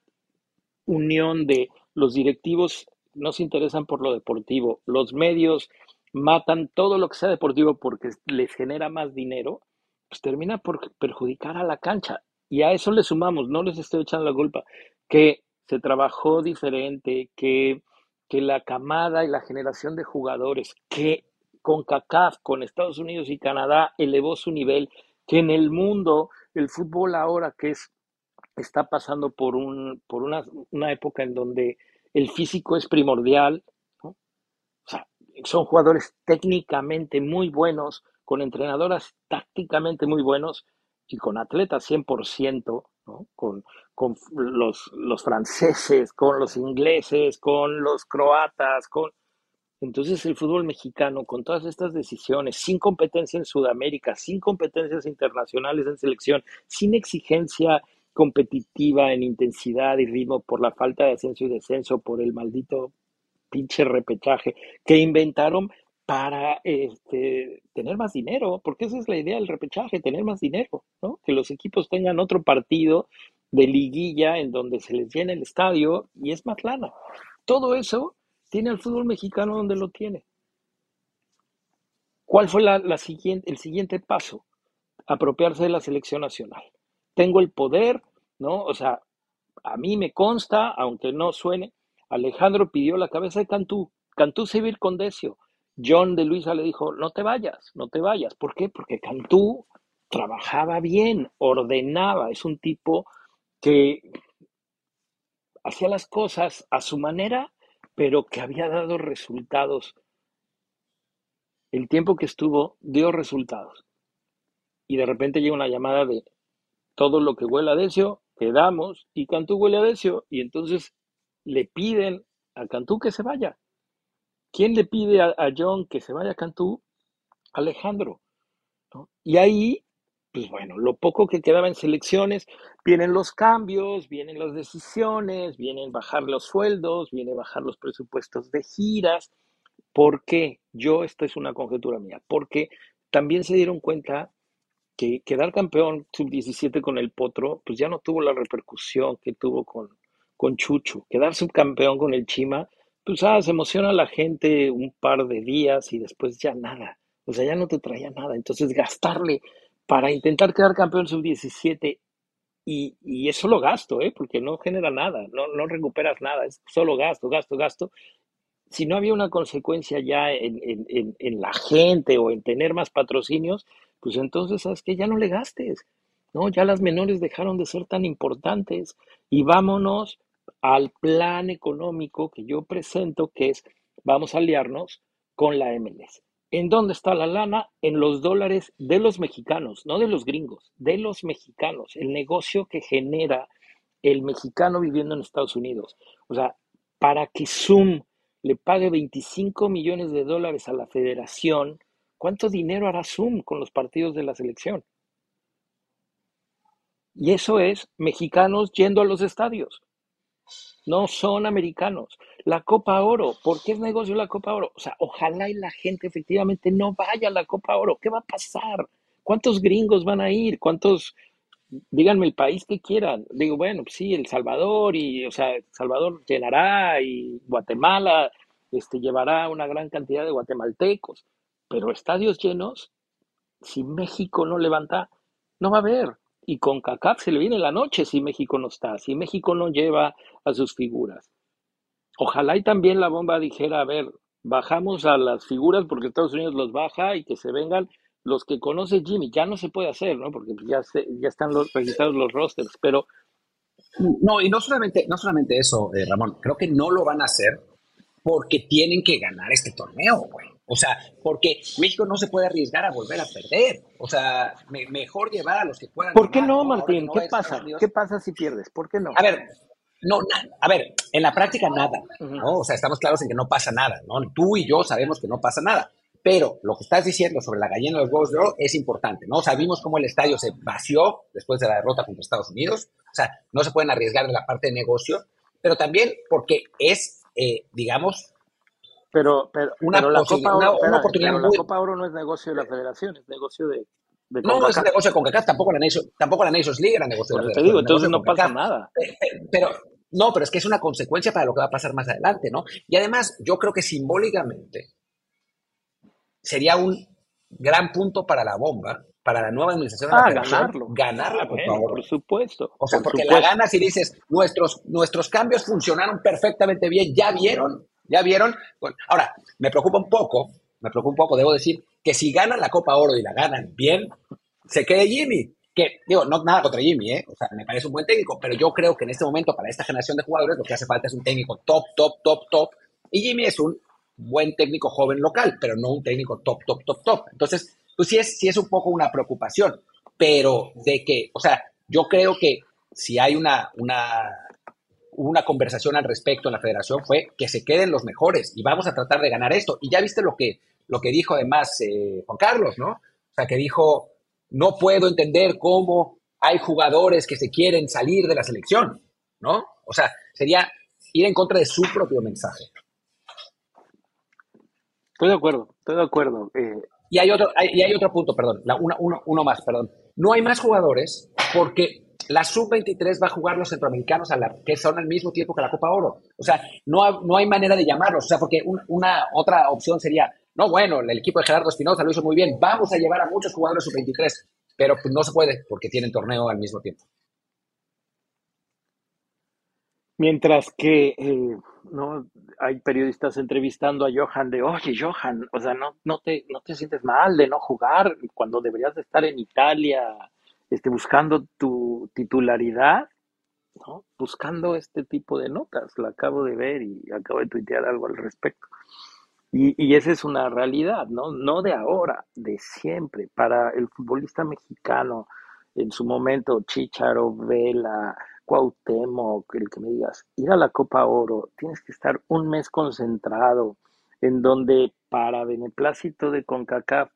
unión de los directivos no se interesan por lo deportivo, los medios matan todo lo que sea deportivo porque les genera más dinero, pues termina por perjudicar a la cancha. Y a eso le sumamos, no les estoy echando la culpa, que se trabajó diferente, que que la camada y la generación de jugadores que con CACAF, con Estados Unidos y Canadá elevó su nivel, que en el mundo el fútbol ahora que es está pasando por un por una, una época en donde el físico es primordial, o sea, son jugadores técnicamente muy buenos, con entrenadoras tácticamente muy buenos y con atletas 100%, con, con los, los franceses, con los ingleses, con los croatas, con... Entonces el fútbol mexicano, con todas estas decisiones, sin competencia en Sudamérica, sin competencias internacionales en selección, sin exigencia competitiva en intensidad y ritmo por la falta de ascenso y descenso, por el maldito pinche repechaje que inventaron para este, tener más dinero, porque esa es la idea del repechaje, tener más dinero, ¿no? Que los equipos tengan otro partido de liguilla en donde se les llena el estadio y es más lana. Todo eso tiene el fútbol mexicano donde lo tiene. ¿Cuál fue la, siguiente, el siguiente paso? Apropiarse de la selección nacional. Tengo el poder, ¿no? O sea, a mí me consta, aunque no suene, Alejandro pidió la cabeza de Cantú. Cantú se iba con Decio. John de Luisa le dijo, no te vayas, no te vayas. ¿Por qué? Porque Cantú trabajaba bien, ordenaba, es un tipo que hacía las cosas a su manera, pero que había dado resultados. El tiempo que estuvo dio resultados. Y de repente llega una llamada de todo lo que huele a Decio, quedamos, y Cantú huele a Decio, y entonces le piden a Cantú que se vaya. ¿Quién le pide a, John que se vaya a Cantú? Alejandro. Y ahí pues bueno, lo poco que quedaba en selecciones, vienen los cambios, vienen las decisiones, vienen bajar los sueldos, viene bajar los presupuestos de giras. ¿Por qué? Yo, esto es una conjetura mía, porque también se dieron cuenta que quedar campeón sub-17 con el Potro, pues ya no tuvo la repercusión que tuvo con, con Chucho. Quedar subcampeón con el Chima, pues ah, se emociona a la gente un par de días y después ya nada. O sea, ya no te traía nada. Entonces, gastarle para intentar quedar campeón sub-17 y, y, es solo gasto, ¿eh? porque no genera nada, no, no recuperas nada, es solo gasto, gasto, gasto. Si no había una consecuencia ya en, en, en, la gente o en tener más patrocinios, pues entonces, ¿sabes qué? Ya no le gastes, ¿no? Ya las menores dejaron de ser tan importantes y vámonos al plan económico que yo presento, que es, vamos a aliarnos con la MLS. ¿En dónde está la lana? En los dólares de los mexicanos, no de los gringos, de los mexicanos, el negocio que genera el mexicano viviendo en Estados Unidos. O sea, para que Zoom le pague 25 millones de dólares a la federación, ¿cuánto dinero hará Zoom con los partidos de la selección? Y eso es mexicanos yendo a los estadios no son americanos. La Copa Oro, ¿por qué es negocio la Copa Oro? O sea, ojalá y la gente efectivamente no vaya a la Copa Oro. ¿Qué va a pasar? ¿Cuántos gringos van a ir? ¿Cuántos? Díganme el país que quieran. Digo, bueno, pues sí, El Salvador y, o sea, El Salvador llenará y Guatemala este, llevará una gran cantidad de guatemaltecos. Pero estadios llenos, si México no levanta, no va a haber y con CACAF se le viene la noche si México no está, si México no lleva a sus figuras. Ojalá y también la bomba dijera, a ver, bajamos a las figuras porque Estados Unidos los baja y que se vengan los que conoce Jimmy. Ya no se puede hacer, ¿no? Porque ya, ya están los, registrados los rosters, pero... No, y no solamente, no solamente eso, eh, Ramón, creo que no lo van a hacer porque tienen que ganar este torneo, güey. O sea, porque México no se puede arriesgar a volver a perder. O sea, mejor llevar a los que puedan. ¿Por qué no, Martín? ¿Qué pasa? ¿Qué pasa si pierdes? ¿Por qué no? A ver, no, a ver, en la práctica nada, ¿no? O sea, estamos claros en que no pasa nada, ¿no? Tú y yo sabemos que no pasa nada. Pero lo que estás diciendo sobre la gallina de los huevos de oro es importante, ¿no? Sabimos cómo el estadio se vació después de la derrota contra Estados Unidos. O sea, no se pueden arriesgar en la parte de negocio, pero también porque es, eh, digamos, pero, pero, una, la, Copa Oro, una, oportunidad la Copa Oro no es negocio de la federación, es negocio de. de no, no es negocio con CACAF, tampoco la, Nations, tampoco la Nations League era negocio de la. Te digo, entonces no pasa nada. Pero, no, pero es que es una consecuencia para lo que va a pasar más adelante, ¿no? Y además, yo creo que simbólicamente sería un gran punto para la bomba, para la nueva administración ah, ganarlo. ganarla, por favor. Por supuesto. O sea, porque la ganas y dices, nuestros, nuestros cambios funcionaron perfectamente bien, ¿ya vieron? ¿Ya vieron? ahora, me preocupa un poco, me preocupa un poco, debo decir, que si ganan la Copa Oro y la ganan bien, se quede Jimmy. Que, digo, no nada contra Jimmy, ¿eh? O sea, me parece un buen técnico, pero yo creo que en este momento, para esta generación de jugadores, lo que hace falta es un técnico top, top, top, top. Y Jimmy es un buen técnico joven local, pero no un técnico top, top, top, top. Entonces, pues sí es, sí es un poco una preocupación, pero de que, o sea, yo creo que si hay una, una una conversación al respecto en la federación fue que se queden los mejores y vamos a tratar de ganar esto. Y ya viste lo que, lo que dijo además eh, Juan Carlos, ¿no? O sea, que dijo, no puedo entender cómo hay jugadores que se quieren salir de la selección, ¿no? O sea, sería ir en contra de su propio mensaje. Estoy de acuerdo, estoy de acuerdo. Eh. Y, hay otro, y hay otro punto, perdón, uno, uno más, perdón. No hay más jugadores porque la sub-23 va a jugar los centroamericanos a la, que son al mismo tiempo que la Copa Oro. O sea, no, no hay manera de llamarlos. O sea, porque una otra opción sería, no, bueno, el equipo de Gerardo Espinosa lo hizo muy bien, vamos a llevar a muchos jugadores sub-23, pero no se puede porque tienen torneo al mismo tiempo. Mientras que eh, no hay periodistas entrevistando a Johan de, oye, Johan, o sea, no, no, te, no te sientes mal de no jugar cuando deberías de estar en Italia este, buscando tu titularidad, ¿no? Buscando este tipo de notas, la acabo de ver y acabo de tuitear algo al respecto. Y, y esa es una realidad, ¿no? No de ahora, de siempre. Para el futbolista mexicano, en su momento, Chicharo, Vela, Cuauhtémoc, el que me digas, ir a la Copa Oro, tienes que estar un mes concentrado, en donde para beneplácito de CONCACAF,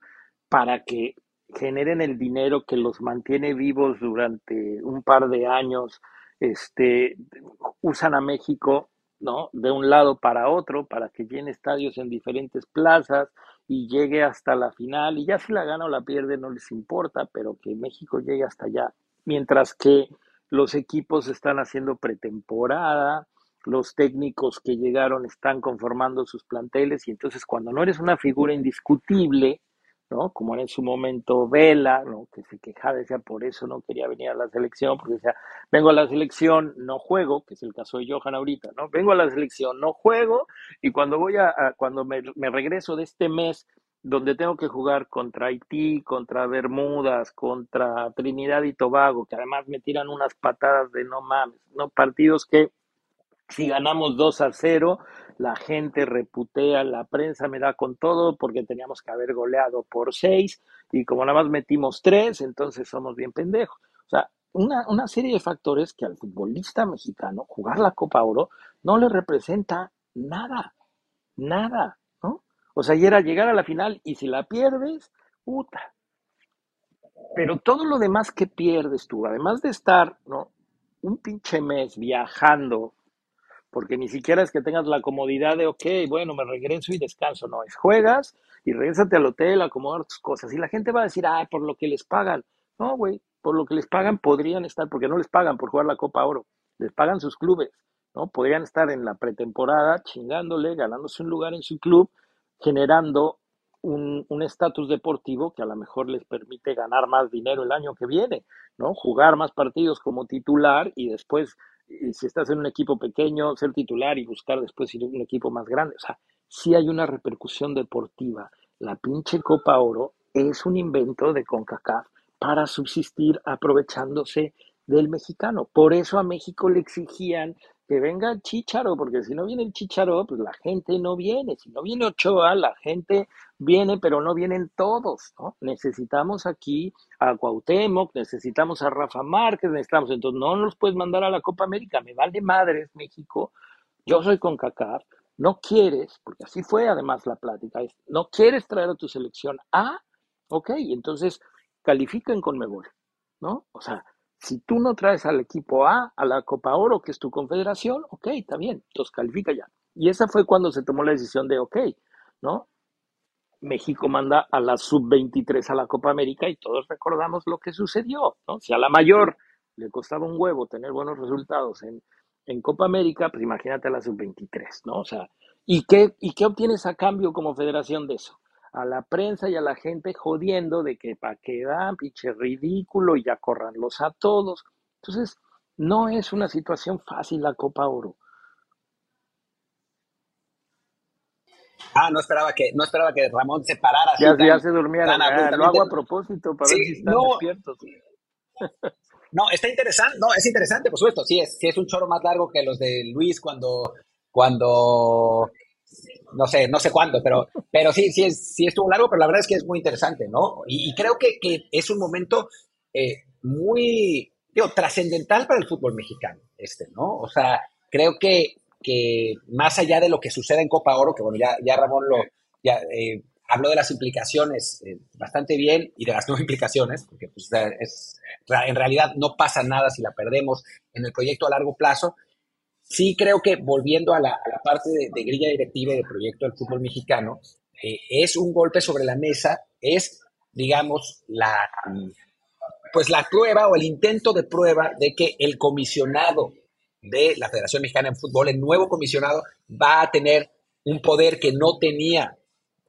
para que generen el dinero que los mantiene vivos durante un par de años, este, usan a México, ¿no? De un lado para otro, para que llene estadios en diferentes plazas y llegue hasta la final, y ya si la gana o la pierde no les importa, pero que México llegue hasta allá. Mientras que los equipos están haciendo pretemporada, los técnicos que llegaron están conformando sus planteles y entonces cuando no eres una figura indiscutible, ¿no? Como era en su momento Vela, ¿no? Que se quejaba, decía, por eso no quería venir a la selección, porque decía, vengo a la selección, no juego, que es el caso de Johan ahorita, ¿no? Vengo a la selección, no juego, y cuando voy a, cuando me, me regreso de este mes donde tengo que jugar contra Haití, contra Bermudas, contra Trinidad y Tobago, que además me tiran unas patadas de no mames, ¿no? Partidos que si ganamos 2 a 0, la gente reputea, la prensa me da con todo porque teníamos que haber goleado por 6 y como nada más metimos 3, entonces somos bien pendejos. O sea, una, una serie de factores que al futbolista mexicano jugar la Copa Oro no le representa nada, nada. O sea, y era llegar a la final y si la pierdes, puta. Pero todo lo demás que pierdes tú, además de estar, ¿no? Un pinche mes viajando, porque ni siquiera es que tengas la comodidad de, ok, bueno, me regreso y descanso, no, es juegas y regresate al hotel, acomodar tus cosas. Y la gente va a decir, ah, por lo que les pagan. No, güey, por lo que les pagan podrían estar, porque no les pagan por jugar la Copa Oro, les pagan sus clubes, ¿no? Podrían estar en la pretemporada chingándole, ganándose un lugar en su club generando un estatus deportivo que a lo mejor les permite ganar más dinero el año que viene, ¿no? Jugar más partidos como titular y después, si estás en un equipo pequeño, ser titular y buscar después ir a un equipo más grande. O sea, sí hay una repercusión deportiva. La pinche Copa Oro es un invento de CONCACAF para subsistir aprovechándose del mexicano. Por eso a México le exigían que venga el Chicharo, porque si no viene el Chicharo, pues la gente no viene. Si no viene Ochoa, la gente viene, pero no vienen todos, ¿no? Necesitamos aquí a Cuauhtémoc, necesitamos a Rafa Márquez, necesitamos, entonces no nos puedes mandar a la Copa América, me vale madres México, yo soy con CACAF, no quieres, porque así fue además la plática, no quieres traer a tu selección A, ok, entonces califiquen con Mebol, ¿no? O sea, si tú no traes al equipo A a la Copa Oro, que es tu confederación, ok, está bien, entonces califica ya. Y esa fue cuando se tomó la decisión de, ok, ¿no? México manda a la sub-23 a la Copa América y todos recordamos lo que sucedió, ¿no? Si a la mayor le costaba un huevo tener buenos resultados en, en Copa América, pues imagínate a la sub-23, ¿no? O sea, ¿y qué, ¿y qué obtienes a cambio como federación de eso? A la prensa y a la gente jodiendo de que para qué dan, pinche ridículo, y ya corranlos a todos. Entonces, no es una situación fácil la Copa Oro. Ah, no esperaba que, no esperaba que Ramón se parara. Ya, ya se durmiera. lo hago a propósito para ver si están despiertos. No, está interesante, no, es interesante, por supuesto, sí es, sí es un choro más largo que los de Luis cuando, cuando no sé, no sé cuándo, pero, pero sí, sí, es, sí estuvo largo, pero la verdad es que es muy interesante, ¿no? Y, creo que, que, es un momento eh, muy, digo, trascendental para el fútbol mexicano, este, ¿no? O sea, creo que, que más allá de lo que sucede en Copa Oro, que bueno, ya, ya Ramón lo, ya, eh, habló de las implicaciones eh, bastante bien y de las no implicaciones, porque pues, es, en realidad no pasa nada si la perdemos en el proyecto a largo plazo, sí creo que volviendo a la, parte de, grilla directiva y de proyecto del fútbol mexicano, eh, es un golpe sobre la mesa, es, digamos, la, pues la prueba o el intento de prueba de que el comisionado de la Federación Mexicana de Fútbol, el nuevo comisionado, va a tener un poder que no tenía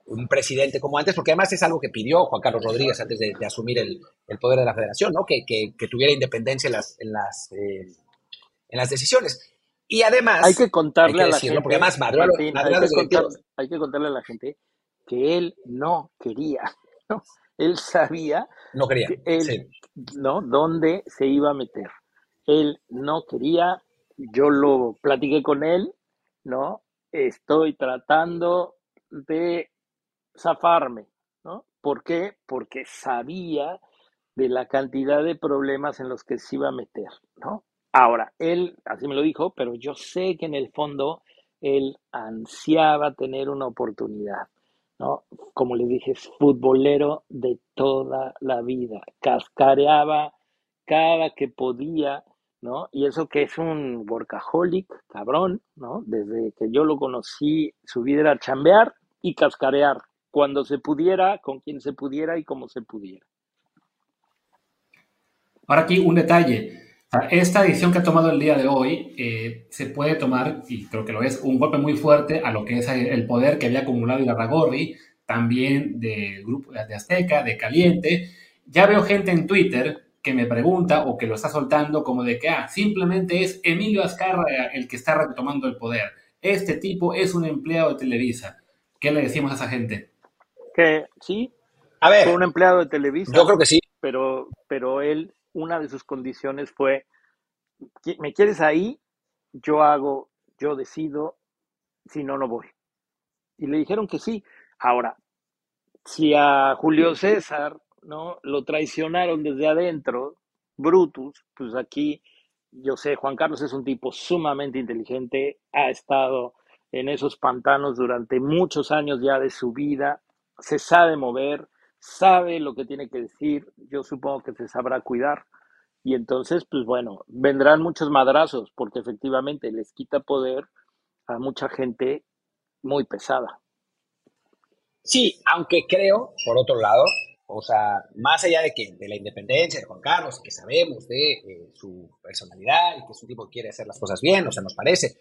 un presidente como antes, porque además es algo que pidió Juan Carlos Rodríguez antes de, asumir el, poder de la federación, ¿no? Que, tuviera independencia en las, en las, eh, en las decisiones. Y además, hay que contarle a la gente, porque además hay, que contarle a la gente que él no quería, ¿no? Él sabía no quería, ¿no? dónde se iba a meter. Él no quería, yo lo platiqué con él, ¿no? Estoy tratando de zafarme, ¿no? ¿Por qué? Porque sabía de la cantidad de problemas en los que se iba a meter, ¿no? Ahora, él, así me lo dijo, pero yo sé que en el fondo él ansiaba tener una oportunidad, ¿no? Como le dije, es futbolero de toda la vida, cascareaba cada que podía, ¿no? Y eso que es un workaholic, cabrón, ¿no? Desde que yo lo conocí, su vida era chambear y cascarear, cuando se pudiera, con quien se pudiera y como se pudiera. Ahora aquí un detalle. Esta decisión que ha tomado el día de hoy eh, se puede tomar, y creo que lo es, un golpe muy fuerte a lo que es el poder que había acumulado Ibarragorri, también de Grupo de Azteca, de Caliente. Ya veo gente en Twitter que me pregunta o que lo está soltando como de que ah, simplemente es Emilio Azcárraga el que está retomando el poder. Este tipo es un empleado de Televisa. ¿Qué le decimos a esa gente? Que sí, a ver, fue un empleado de Televisa. Yo creo que sí. Pero, pero él una de sus condiciones fue, ¿me quieres ahí? Yo hago, yo decido, si no, no voy. Y le dijeron que sí. Ahora, si a Julio César no lo traicionaron desde adentro, Brutus, pues aquí yo sé, Juan Carlos es un tipo sumamente inteligente, ha estado en esos pantanos durante muchos años ya de su vida, se sabe mover, sabe lo que tiene que decir, yo supongo que se sabrá cuidar. Y entonces, pues bueno, vendrán muchos madrazos, porque efectivamente les quita poder a mucha gente muy pesada. Sí, aunque creo, por otro lado, o sea, más allá de que de la independencia de Juan Carlos, que sabemos de eh, su personalidad y que es un tipo que quiere hacer las cosas bien, o sea, nos parece,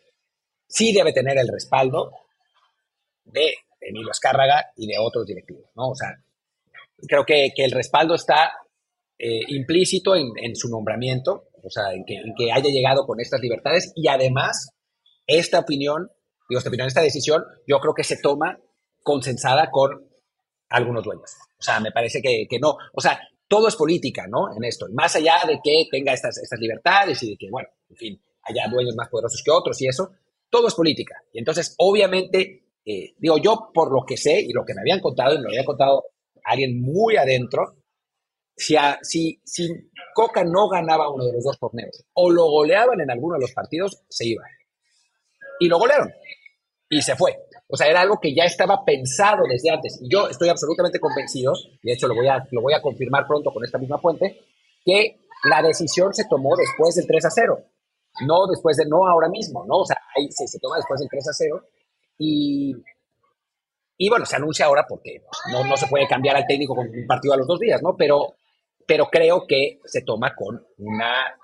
sí debe tener el respaldo de Emilio Azcárraga y de otros directivos, ¿no? O sea, creo que, el respaldo está eh, implícito en, su nombramiento, o sea, en que, haya llegado con estas libertades y además esta opinión, digo, esta opinión, esta decisión, yo creo que se toma consensada con algunos dueños. O sea, me parece que, no, o sea, todo es política, ¿no? En esto, y más allá de que tenga estas, estas libertades y de que, bueno, en fin, haya dueños más poderosos que otros y eso, todo es política. Y entonces, obviamente, eh, digo, yo por lo que sé y lo que me habían contado, y me lo había contado alguien muy adentro, si, si, si Coca no ganaba uno de los dos torneos o lo goleaban en alguno de los partidos, se iba. Y lo golearon. Y se fue. O sea, era algo que ya estaba pensado desde antes. Y yo estoy absolutamente convencido, y de hecho lo voy a, lo voy a confirmar pronto con esta misma fuente, que la decisión se tomó después del 3 a 0. No después de, no ahora mismo, ¿no? O sea, ahí se, se toma después del 3 a 0 y, y bueno, se anuncia ahora porque no, no, se puede cambiar al técnico con un partido a los dos días, ¿no? Pero, pero creo que se toma con, una,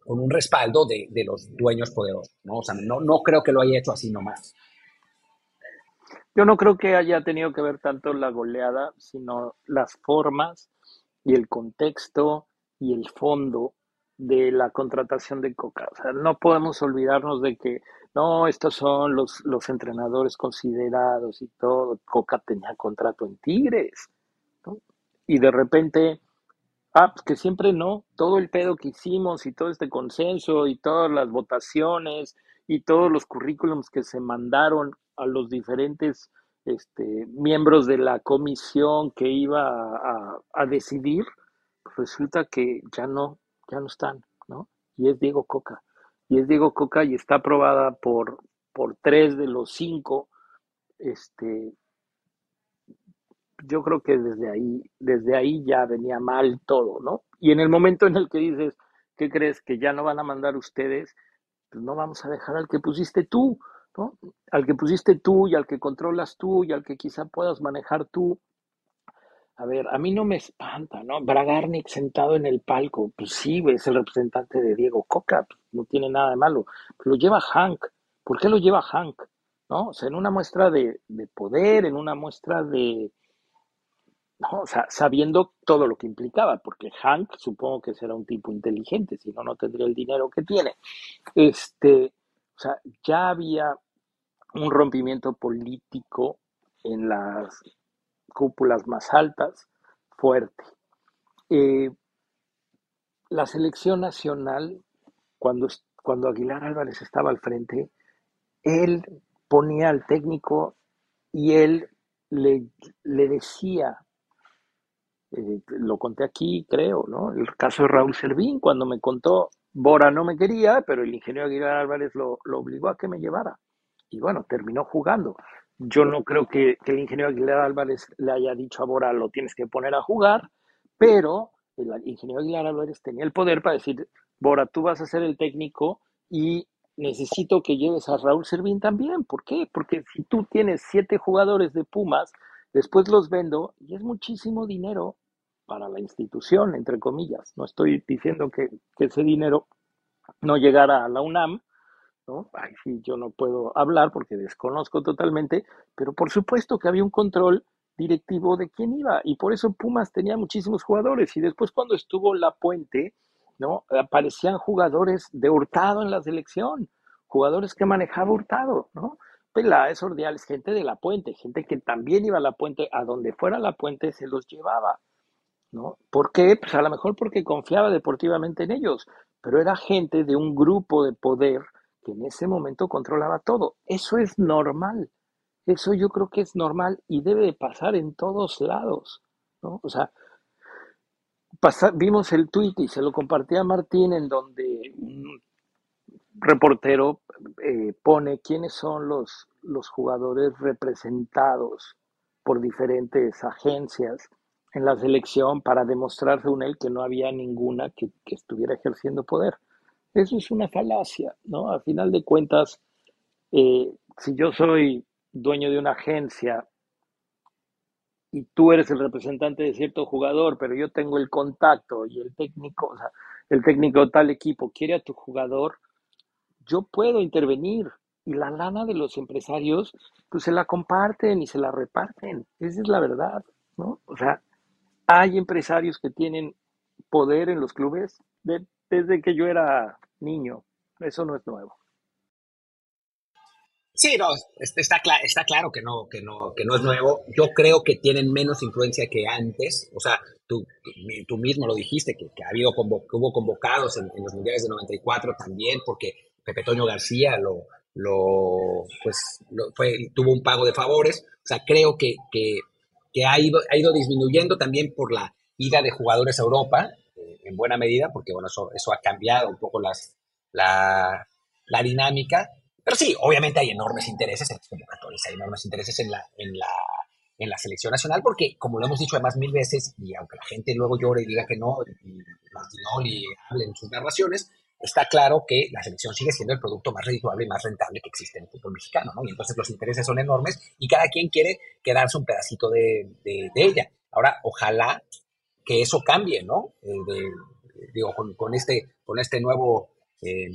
con un respaldo de, de los dueños poderosos, ¿no? O sea, no, no creo que lo haya hecho así nomás. Yo no creo que haya tenido que ver tanto la goleada, sino las formas y el contexto y el fondo de la contratación de Coca. O sea, no podemos olvidarnos de que no, estos son los, los entrenadores considerados y todo. Coca tenía contrato en Tigres. Y de repente, ah, pues que siempre no, todo el pedo que hicimos y todo este consenso y todas las votaciones y todos los currículums que se mandaron a los diferentes este, miembros de la comisión que iba a, a decidir, pues resulta que ya no, ya no están, ¿no? Y es Diego Coca y es Diego Coca y está aprobada por, por tres de los cinco, este, yo creo que desde ahí, desde ahí ya venía mal todo, ¿no? Y en el momento en el que dices, ¿qué crees? Que ya no van a mandar ustedes, pues no vamos a dejar al que pusiste tú, ¿no? Al que pusiste tú y al que controlas tú y al que quizá puedas manejar tú. A ver, a mí no me espanta, ¿no? Bragarnik sentado en el palco, pues sí, es el representante de Diego Coca, pues no tiene nada de malo. lo lleva Hank. ¿Por qué lo lleva Hank? ¿no? O sea, en una muestra de, de poder, en una muestra de, ¿no? O sea, sabiendo todo lo que implicaba, porque Hank supongo que será un tipo inteligente, si no, no tendría el dinero que tiene. Este, o sea, ya había un rompimiento político en las cúpulas más altas, fuerte. Eh, la selección nacional, cuando, cuando Aguilar Álvarez estaba al frente, él ponía al técnico y él le, le decía eh, lo conté aquí, creo, ¿no? El caso de Raúl Servín, cuando me contó, Bora no me quería, pero el ingeniero Aguilar Álvarez lo, lo obligó a que me llevara. Y bueno, terminó jugando. Yo no creo que, el ingeniero Aguilar Álvarez le haya dicho a Bora, lo tienes que poner a jugar, pero el ingeniero Aguilar Álvarez tenía el poder para decir, Bora, tú vas a ser el técnico y necesito que lleves a Raúl Servín también. ¿Por qué? Porque si tú tienes siete jugadores de Pumas, después los vendo y es muchísimo dinero para la institución, entre comillas. No estoy diciendo que, que ese dinero no llegara a la UNAM, ¿no? Ay, sí, yo no puedo hablar porque desconozco totalmente, pero por supuesto que había un control directivo de quién iba y por eso Pumas tenía muchísimos jugadores y después cuando estuvo La Puente, ¿no? Aparecían jugadores de Hurtado en la selección, jugadores que manejaba Hurtado, ¿no? Peláez, Ordiales, gente de La Puente, gente que también iba a La Puente, a donde fuera La Puente se los llevaba. ¿no? ¿Por qué? Pues a lo mejor porque confiaba deportivamente en ellos, pero era gente de un grupo de poder que en ese momento controlaba todo. Eso es normal. Eso yo creo que es normal y debe de pasar en todos lados, ¿no? O sea, vimos el tuit y se lo compartí a Martín en donde un reportero eh, pone quiénes son los, los jugadores representados por diferentes agencias en la selección para demostrar según él que no había ninguna que, que, estuviera ejerciendo poder. Eso es una falacia, ¿no? A final de cuentas, eh, si yo soy dueño de una agencia y tú eres el representante de cierto jugador, pero yo tengo el contacto y el técnico, o sea, el técnico de tal equipo quiere a tu jugador, yo puedo intervenir y la lana de los empresarios, pues se la comparten y se la reparten. Esa es la verdad, ¿no? O sea, hay empresarios que tienen poder en los clubes de, desde que yo era niño. Eso no es nuevo. Sí, no, está, está claro que no, que, no, que no es nuevo. Yo creo que tienen menos influencia que antes. O sea, tú, tú mismo lo dijiste, que, que, ha habido hubo convocados en, los mundiales de 94 también, porque Pepe Toño García lo, lo, pues, lo, fue, tuvo un pago de favores. O sea, creo que, que que ha ido, ha ido disminuyendo también por la ida de jugadores a Europa, en buena medida, porque bueno, eso, eso ha cambiado un poco las, la, la dinámica. Pero sí, obviamente hay enormes intereses en las convocatorias, hay enormes intereses en la, en la, en la selección nacional, porque como lo hemos dicho además mil veces, y aunque la gente luego llore y diga que no, y Martinoli hable en sus narraciones, está claro que la selección sigue siendo el producto más redituable y más rentable que existe en el fútbol mexicano, ¿no? Y entonces los intereses son enormes y cada quien quiere quedarse un pedacito de, de, de ella. Ahora, ojalá que eso cambie, ¿no? Eh, de, digo, con, con, este, con este nuevo, eh,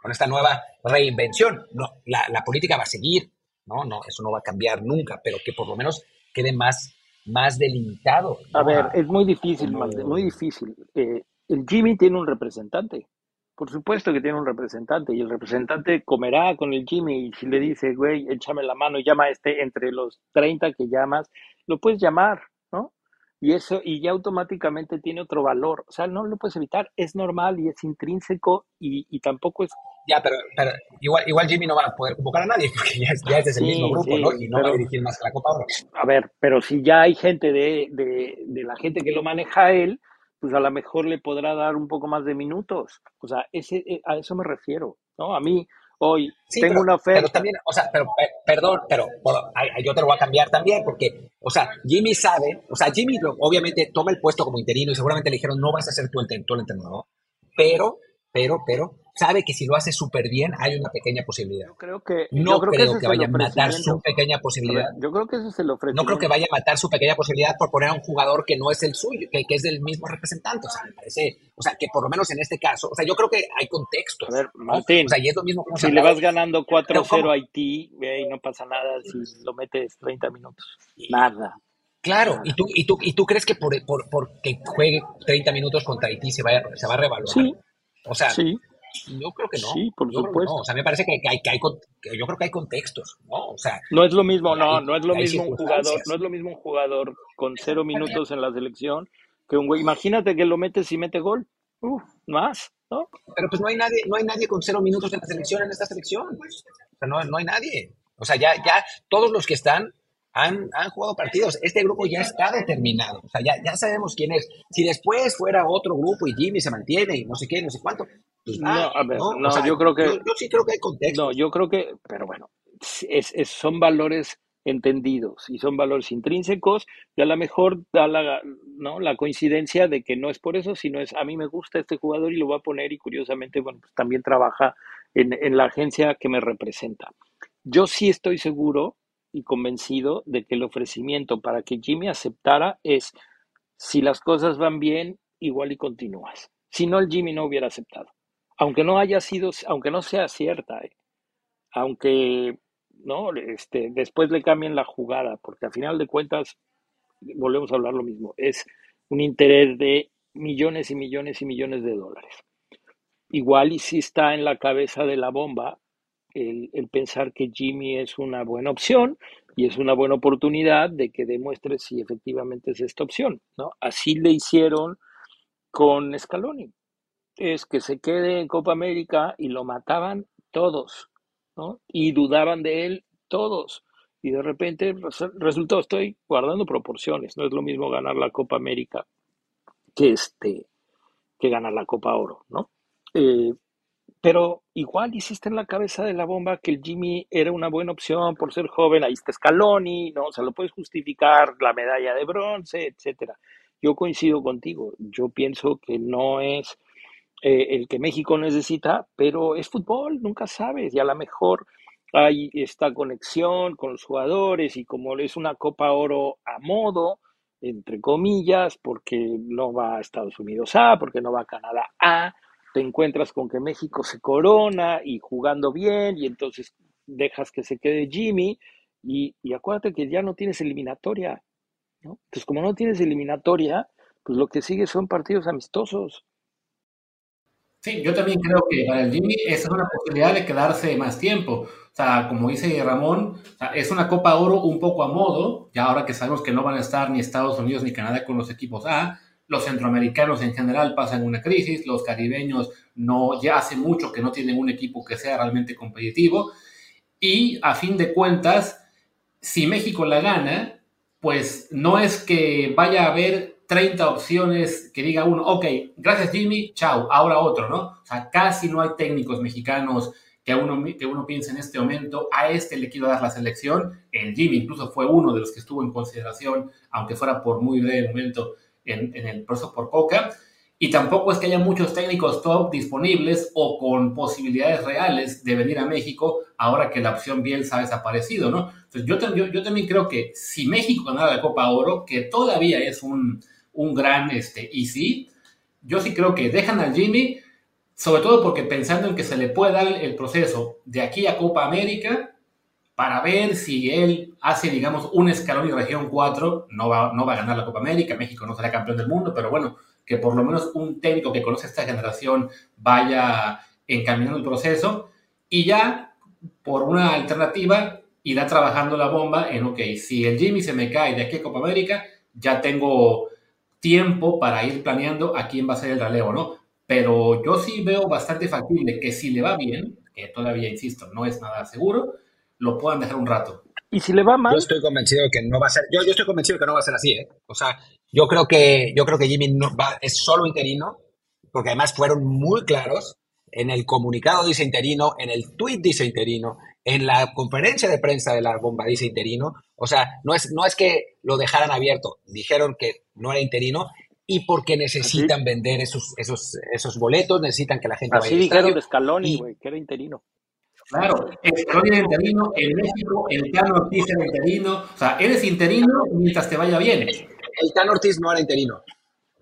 con esta nueva reinvención. No, la, la, política va a seguir, ¿no? No, eso no va a cambiar nunca, pero que por lo menos quede más, más delimitado. ¿no? A ver, es muy difícil, muy difícil. Eh, el Jimmy tiene un representante. Por supuesto que tiene un representante y el representante comerá con el Jimmy y si le dice, güey, échame la mano y llama a este entre los 30 que llamas, lo puedes llamar. Y eso, y ya automáticamente tiene otro valor. O sea, no lo puedes evitar, es normal y es intrínseco y, y tampoco es... Ya, pero, pero, igual, igual Jimmy no va a poder convocar a nadie porque ya es, ya es de ese sí, mismo grupo, sí, ¿no? Y no pero, va a dirigir más que la Copa Oro. A ver, pero si ya hay gente de, de, de la gente que lo maneja él, pues a lo mejor le podrá dar un poco más de minutos. O sea, ese, eh, a eso me refiero, ¿no? A mí hoy sí, tengo pero, una oferta. Pero también, o sea, pero, perdón, pero yo te lo voy a cambiar también porque, o sea, Jimmy sabe, o sea, Jimmy obviamente toma el puesto como interino y seguramente le dijeron, no vas a ser tú el, tú el entrenador, pero, pero, pero, sabe que si lo hace súper bien hay una pequeña posibilidad. Yo creo que, no yo creo, creo que, vaya a matar su pequeña posibilidad. Yo creo que ese es el No ofrecimiento. creo que vaya a matar su pequeña posibilidad por poner a un jugador que no es el suyo, que, que es del mismo representante. O sea, me parece, o sea, que por lo menos en este caso, o sea, yo creo que hay contextos. A ver, ¿no? Martín, O sea, y es lo mismo como si se le vas ganando Pero 4-0 ¿cómo? a Haití, ve, y no pasa nada si lo metes 30 minutos. Nada. Claro, ¿y tú, y tú, y tú crees que por, por, porque juegue 30 minutos contra Haití se, vaya, se va a revaluar? Sí, O sea, sí. Yo creo que no. Sí, por Yo supuesto. no. O sea, me parece que, que hay, que hay, que yo creo que hay contextos, ¿no? O sea, No es lo mismo, no, Hay- no es lo mismo un jugador, no es lo mismo un jugador con cero minutos en la selección que un güey. Imagínate que lo metes y mete gol. Uf, más, ¿no? pero pues no hay nadie, no hay nadie con cero minutos en la selección, en esta selección. O sea, no, no hay nadie. O sea, ya, ya todos los que están han, han jugado partidos. Este grupo ya está determinado. O sea, ya, ya sabemos quién es. Si después fuera otro grupo y Jimmy se mantiene y no sé qué, no sé cuánto, pues No, va, a ver, ¿no? O no, sea, yo creo que- Yo, yo sí creo que hay contexto. No, yo creo que, pero bueno, es, es- son valores entendidos y son valores intrínsecos y a lo mejor da la, ¿no? la coincidencia de que no es por eso, sino es a mí me gusta este jugador y lo voy a poner y curiosamente, bueno, pues también trabaja en, en la agencia que me representa. Yo sí estoy seguro y convencido de que el ofrecimiento para que Jimmy aceptara es, si las cosas van bien, igual y continúas. Si no, el Jimmy no hubiera aceptado. Aunque no haya sido, aunque no sea cierta, ¿eh? aunque no, este, después le cambien la jugada, porque al final de cuentas, volvemos a hablar lo mismo, es un interés de millones y millones y millones de dólares. Igual y si está en la cabeza de la bomba el, el pensar que Jimmy es una buena opción y es una buena oportunidad de que demuestre si efectivamente es esta opción, ¿no? Así le hicieron con Scaloni. Es que se quede en Copa América y lo mataban todos, ¿no? Y dudaban de él todos. Y de repente res- resultó, estoy guardando proporciones, no es lo mismo ganar la Copa América que este, que ganar la Copa Oro, ¿no? Eh, pero igual hiciste en la cabeza de la bomba que el Jimmy era una buena opción por ser joven, ahí está Scaloni, ¿no? O sea, lo puedes justificar, la medalla de bronce, etcétera. Yo coincido contigo, yo pienso que no es eh, el que México necesita, pero es fútbol, nunca sabes, y a lo mejor hay esta conexión con los jugadores y como es una Copa Oro a modo, entre comillas, porque no va a Estados Unidos A, porque no va a Canadá A, te encuentras con que México se corona y jugando bien y entonces dejas que se quede Jimmy y, acuérdate que ya no tienes eliminatoria, ¿no? Entonces como no tienes eliminatoria, pues lo que sigue son partidos amistosos. Sí, yo también creo que para el Jimmy esa es una posibilidad de quedarse más tiempo. O sea, como dice Ramón, es una Copa Oro un poco a modo, ya ahora que sabemos que no van a estar ni Estados Unidos ni Canadá con los equipos A, los centroamericanos en general pasan una crisis, los caribeños no, ya hace mucho que no tienen un equipo que sea realmente competitivo, y a fin de cuentas, si México la gana, pues no es que vaya a haber 30 opciones que diga uno, ok, gracias Jimmy, chao, ahora otro, ¿no? O sea, casi no hay técnicos mexicanos que uno, que uno piense en este momento, a este le quiero dar la selección. El Jimmy incluso fue uno de los que estuvo en consideración, aunque fuera por muy breve momento, en, en el proceso por Coca. Y tampoco es que haya muchos técnicos top disponibles o con posibilidades reales de venir a México ahora que la opción Bielsa ha desaparecido, ¿no? Entonces yo, yo, yo también creo que si México ganara la Copa Oro, que todavía es un, un gran este, y yo sí creo que dejan al Jimmy, sobre todo porque pensando en que se le puede dar el proceso de aquí a Copa América para ver si él hace, digamos, un escalón y región 4, no va, no va a ganar la Copa América, México no será campeón del mundo, pero bueno, que por lo menos un técnico que conoce esta generación vaya encaminando el proceso y ya por una alternativa irá trabajando la bomba en, ok, si el Jimmy se me cae de aquí a Copa América, ya tengo tiempo para ir planeando a quién va a ser el relevo, ¿no? Pero yo sí veo bastante factible que si le va bien, que todavía, insisto, no es nada seguro, lo puedan dejar un rato. Y si le va mal, Yo estoy convencido que no va a ser, yo, yo estoy convencido que no va a ser así, ¿eh? O sea, yo creo que, yo creo que Jimmy no va, es solo interino, porque además fueron muy claros. En el comunicado dice interino, en el tweet dice interino, en la conferencia de prensa de la bomba dice interino. O sea, no es, no es que lo dejaran abierto, dijeron que no era interino y porque necesitan vender esos, esos, esos boletos, necesitan que la gente Así vaya al dijeron de Scaloni, Y- güey, que era interino. Claro, Scaloni era interino, en México el Tano Ortiz era interino, o sea, eres interino mientras te vaya bien. El Tan Ortiz no era interino.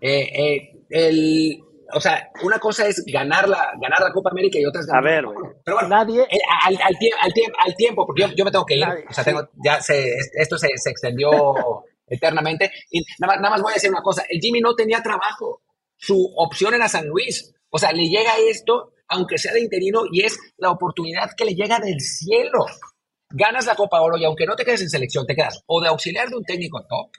Eh, eh, el, o sea, una cosa es ganar la, ganar la Copa América y otra es A ganar ver, la. Copa Oro. Pero bueno, Nadie, eh, al, al, tie- al, tie- al tiempo, porque yo, yo me tengo que ir, Nadie, o sea, sí. tengo, ya se, esto se, se extendió eternamente. Y nada más, nada más voy a decir una cosa, el Jimmy no tenía trabajo, su opción era San Luis, o sea, le llega esto, aunque sea de interino, y es la oportunidad que le llega del cielo. Ganas la Copa Oro y aunque no te quedes en selección, te quedas o de auxiliar de un técnico top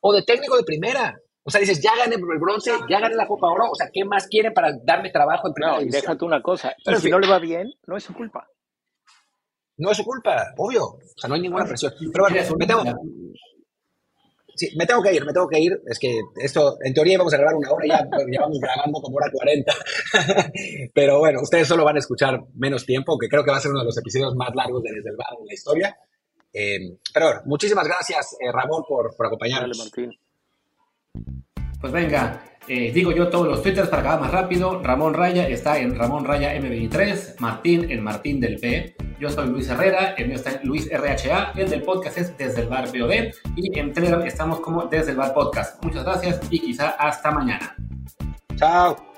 o de técnico de primera. O sea, dices, ya gané el bronce, ya gané la Copa Oro, o sea, ¿qué más quieren para darme trabajo en primera no, y división? déjate una cosa. Pero Y si no le va bien, no es su culpa. No es su culpa, obvio. O sea, no hay ninguna presión. Pero bueno, me tengo, sí, me tengo que ir, me tengo que ir. Es que esto, en teoría íbamos a grabar una hora, ya bueno, llevamos grabando como hora 40. Pero bueno, ustedes solo van a escuchar menos tiempo, que creo que va a ser uno de los episodios más largos de Desde el Bar en la historia. Eh, pero bueno, muchísimas gracias, eh, Ramón, por, por Dale, acompañarnos. Martín. Pues venga, eh, digo yo todos los twitters para acabar más rápido. Ramón Raya está en Ramón Raya M23, Martín en Martín del P. Yo soy Luis Herrera, el mío está en Luis RHA, el del podcast es Desde el Bar POD y en Telegram estamos como Desde el Bar Podcast. Muchas gracias y quizá hasta mañana. Chao.